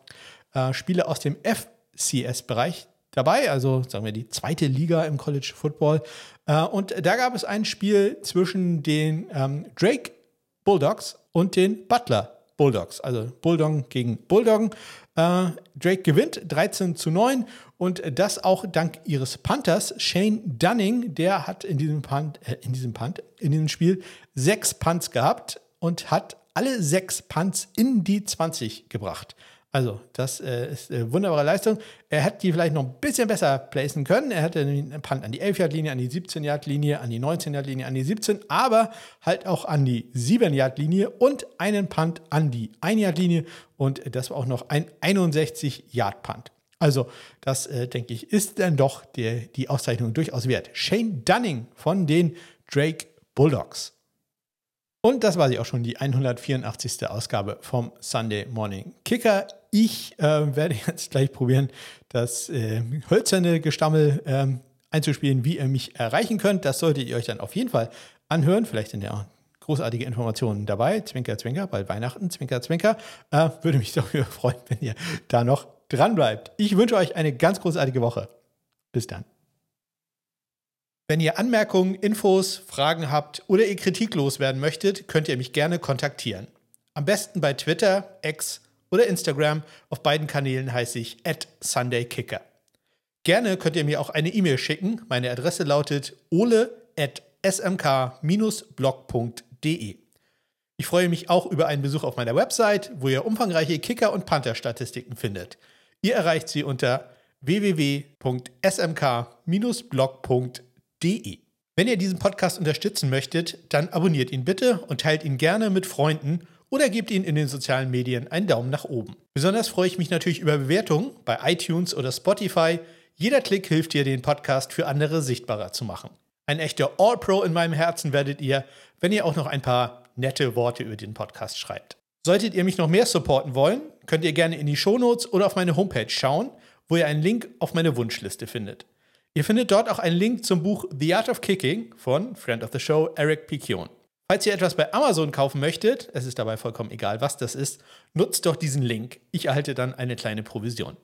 äh, Spiele aus dem FCS-Bereich dabei, also sagen wir die zweite Liga im College Football. und da gab es ein Spiel zwischen den ähm, Drake Bulldogs und den Butler Bulldogs. Also Bulldog gegen Bulldog. Äh, Drake gewinnt 13 zu 9 und das auch dank ihres Panthers. Shane Dunning, der hat in diesem Punt, äh, in diesem Punt, in diesem Spiel sechs Punts gehabt und hat alle sechs Punts in die 20 gebracht. Also, das äh, ist eine wunderbare Leistung. Er hätte die vielleicht noch ein bisschen besser placen können. Er hätte einen Punt an die 11-Yard-Linie, an die 17-Yard-Linie, an die 19-Yard-Linie, an die 17, aber halt auch an die 7-Yard-Linie und einen Punt an die 1-Yard-Linie. Und das war auch noch ein 61-Yard-Punt. Also, das äh, denke ich, ist dann doch der, die Auszeichnung durchaus wert. Shane Dunning von den Drake Bulldogs. Und das war sie auch schon, die 184. Ausgabe vom Sunday Morning Kicker. Ich äh, werde jetzt gleich probieren, das äh, hölzerne Gestammel äh, einzuspielen, wie ihr mich erreichen könnt. Das solltet ihr euch dann auf jeden Fall anhören. Vielleicht sind ja großartige Informationen dabei. Zwinker, Zwinker, bald Weihnachten, Zwinker, Zwinker. Äh, würde mich doch freuen, wenn ihr da noch dran bleibt. Ich wünsche euch eine ganz großartige Woche. Bis dann. Wenn ihr Anmerkungen, Infos, Fragen habt oder ihr Kritik loswerden möchtet, könnt ihr mich gerne kontaktieren. Am besten bei Twitter, X oder Instagram. Auf beiden Kanälen heiße ich at SundayKicker. Gerne könnt ihr mir auch eine E-Mail schicken. Meine Adresse lautet ole at smk-blog.de. Ich freue mich auch über einen Besuch auf meiner Website, wo ihr umfangreiche Kicker- und Panther-Statistiken findet. Ihr erreicht sie unter www.smk-blog.de. Wenn ihr diesen Podcast unterstützen möchtet, dann abonniert ihn bitte und teilt ihn gerne mit Freunden oder gebt ihn in den sozialen Medien einen Daumen nach oben. Besonders freue ich mich natürlich über Bewertungen bei iTunes oder Spotify. Jeder Klick hilft dir, den Podcast für andere sichtbarer zu machen. Ein echter All-Pro in meinem Herzen werdet ihr, wenn ihr auch noch ein paar nette Worte über den Podcast schreibt. Solltet ihr mich noch mehr supporten wollen, könnt ihr gerne in die Shownotes oder auf meine Homepage schauen, wo ihr einen Link auf meine Wunschliste findet. Ihr findet dort auch einen Link zum Buch The Art of Kicking von Friend of the Show Eric Piquion. Falls ihr etwas bei Amazon kaufen möchtet, es ist dabei vollkommen egal, was das ist, nutzt doch diesen Link. Ich erhalte dann eine kleine Provision.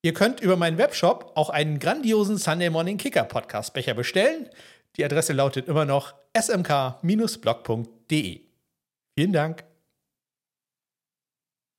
Ihr könnt über meinen Webshop auch einen grandiosen Sunday Morning Kicker Podcast Becher bestellen. Die Adresse lautet immer noch smk-blog.de. Vielen Dank.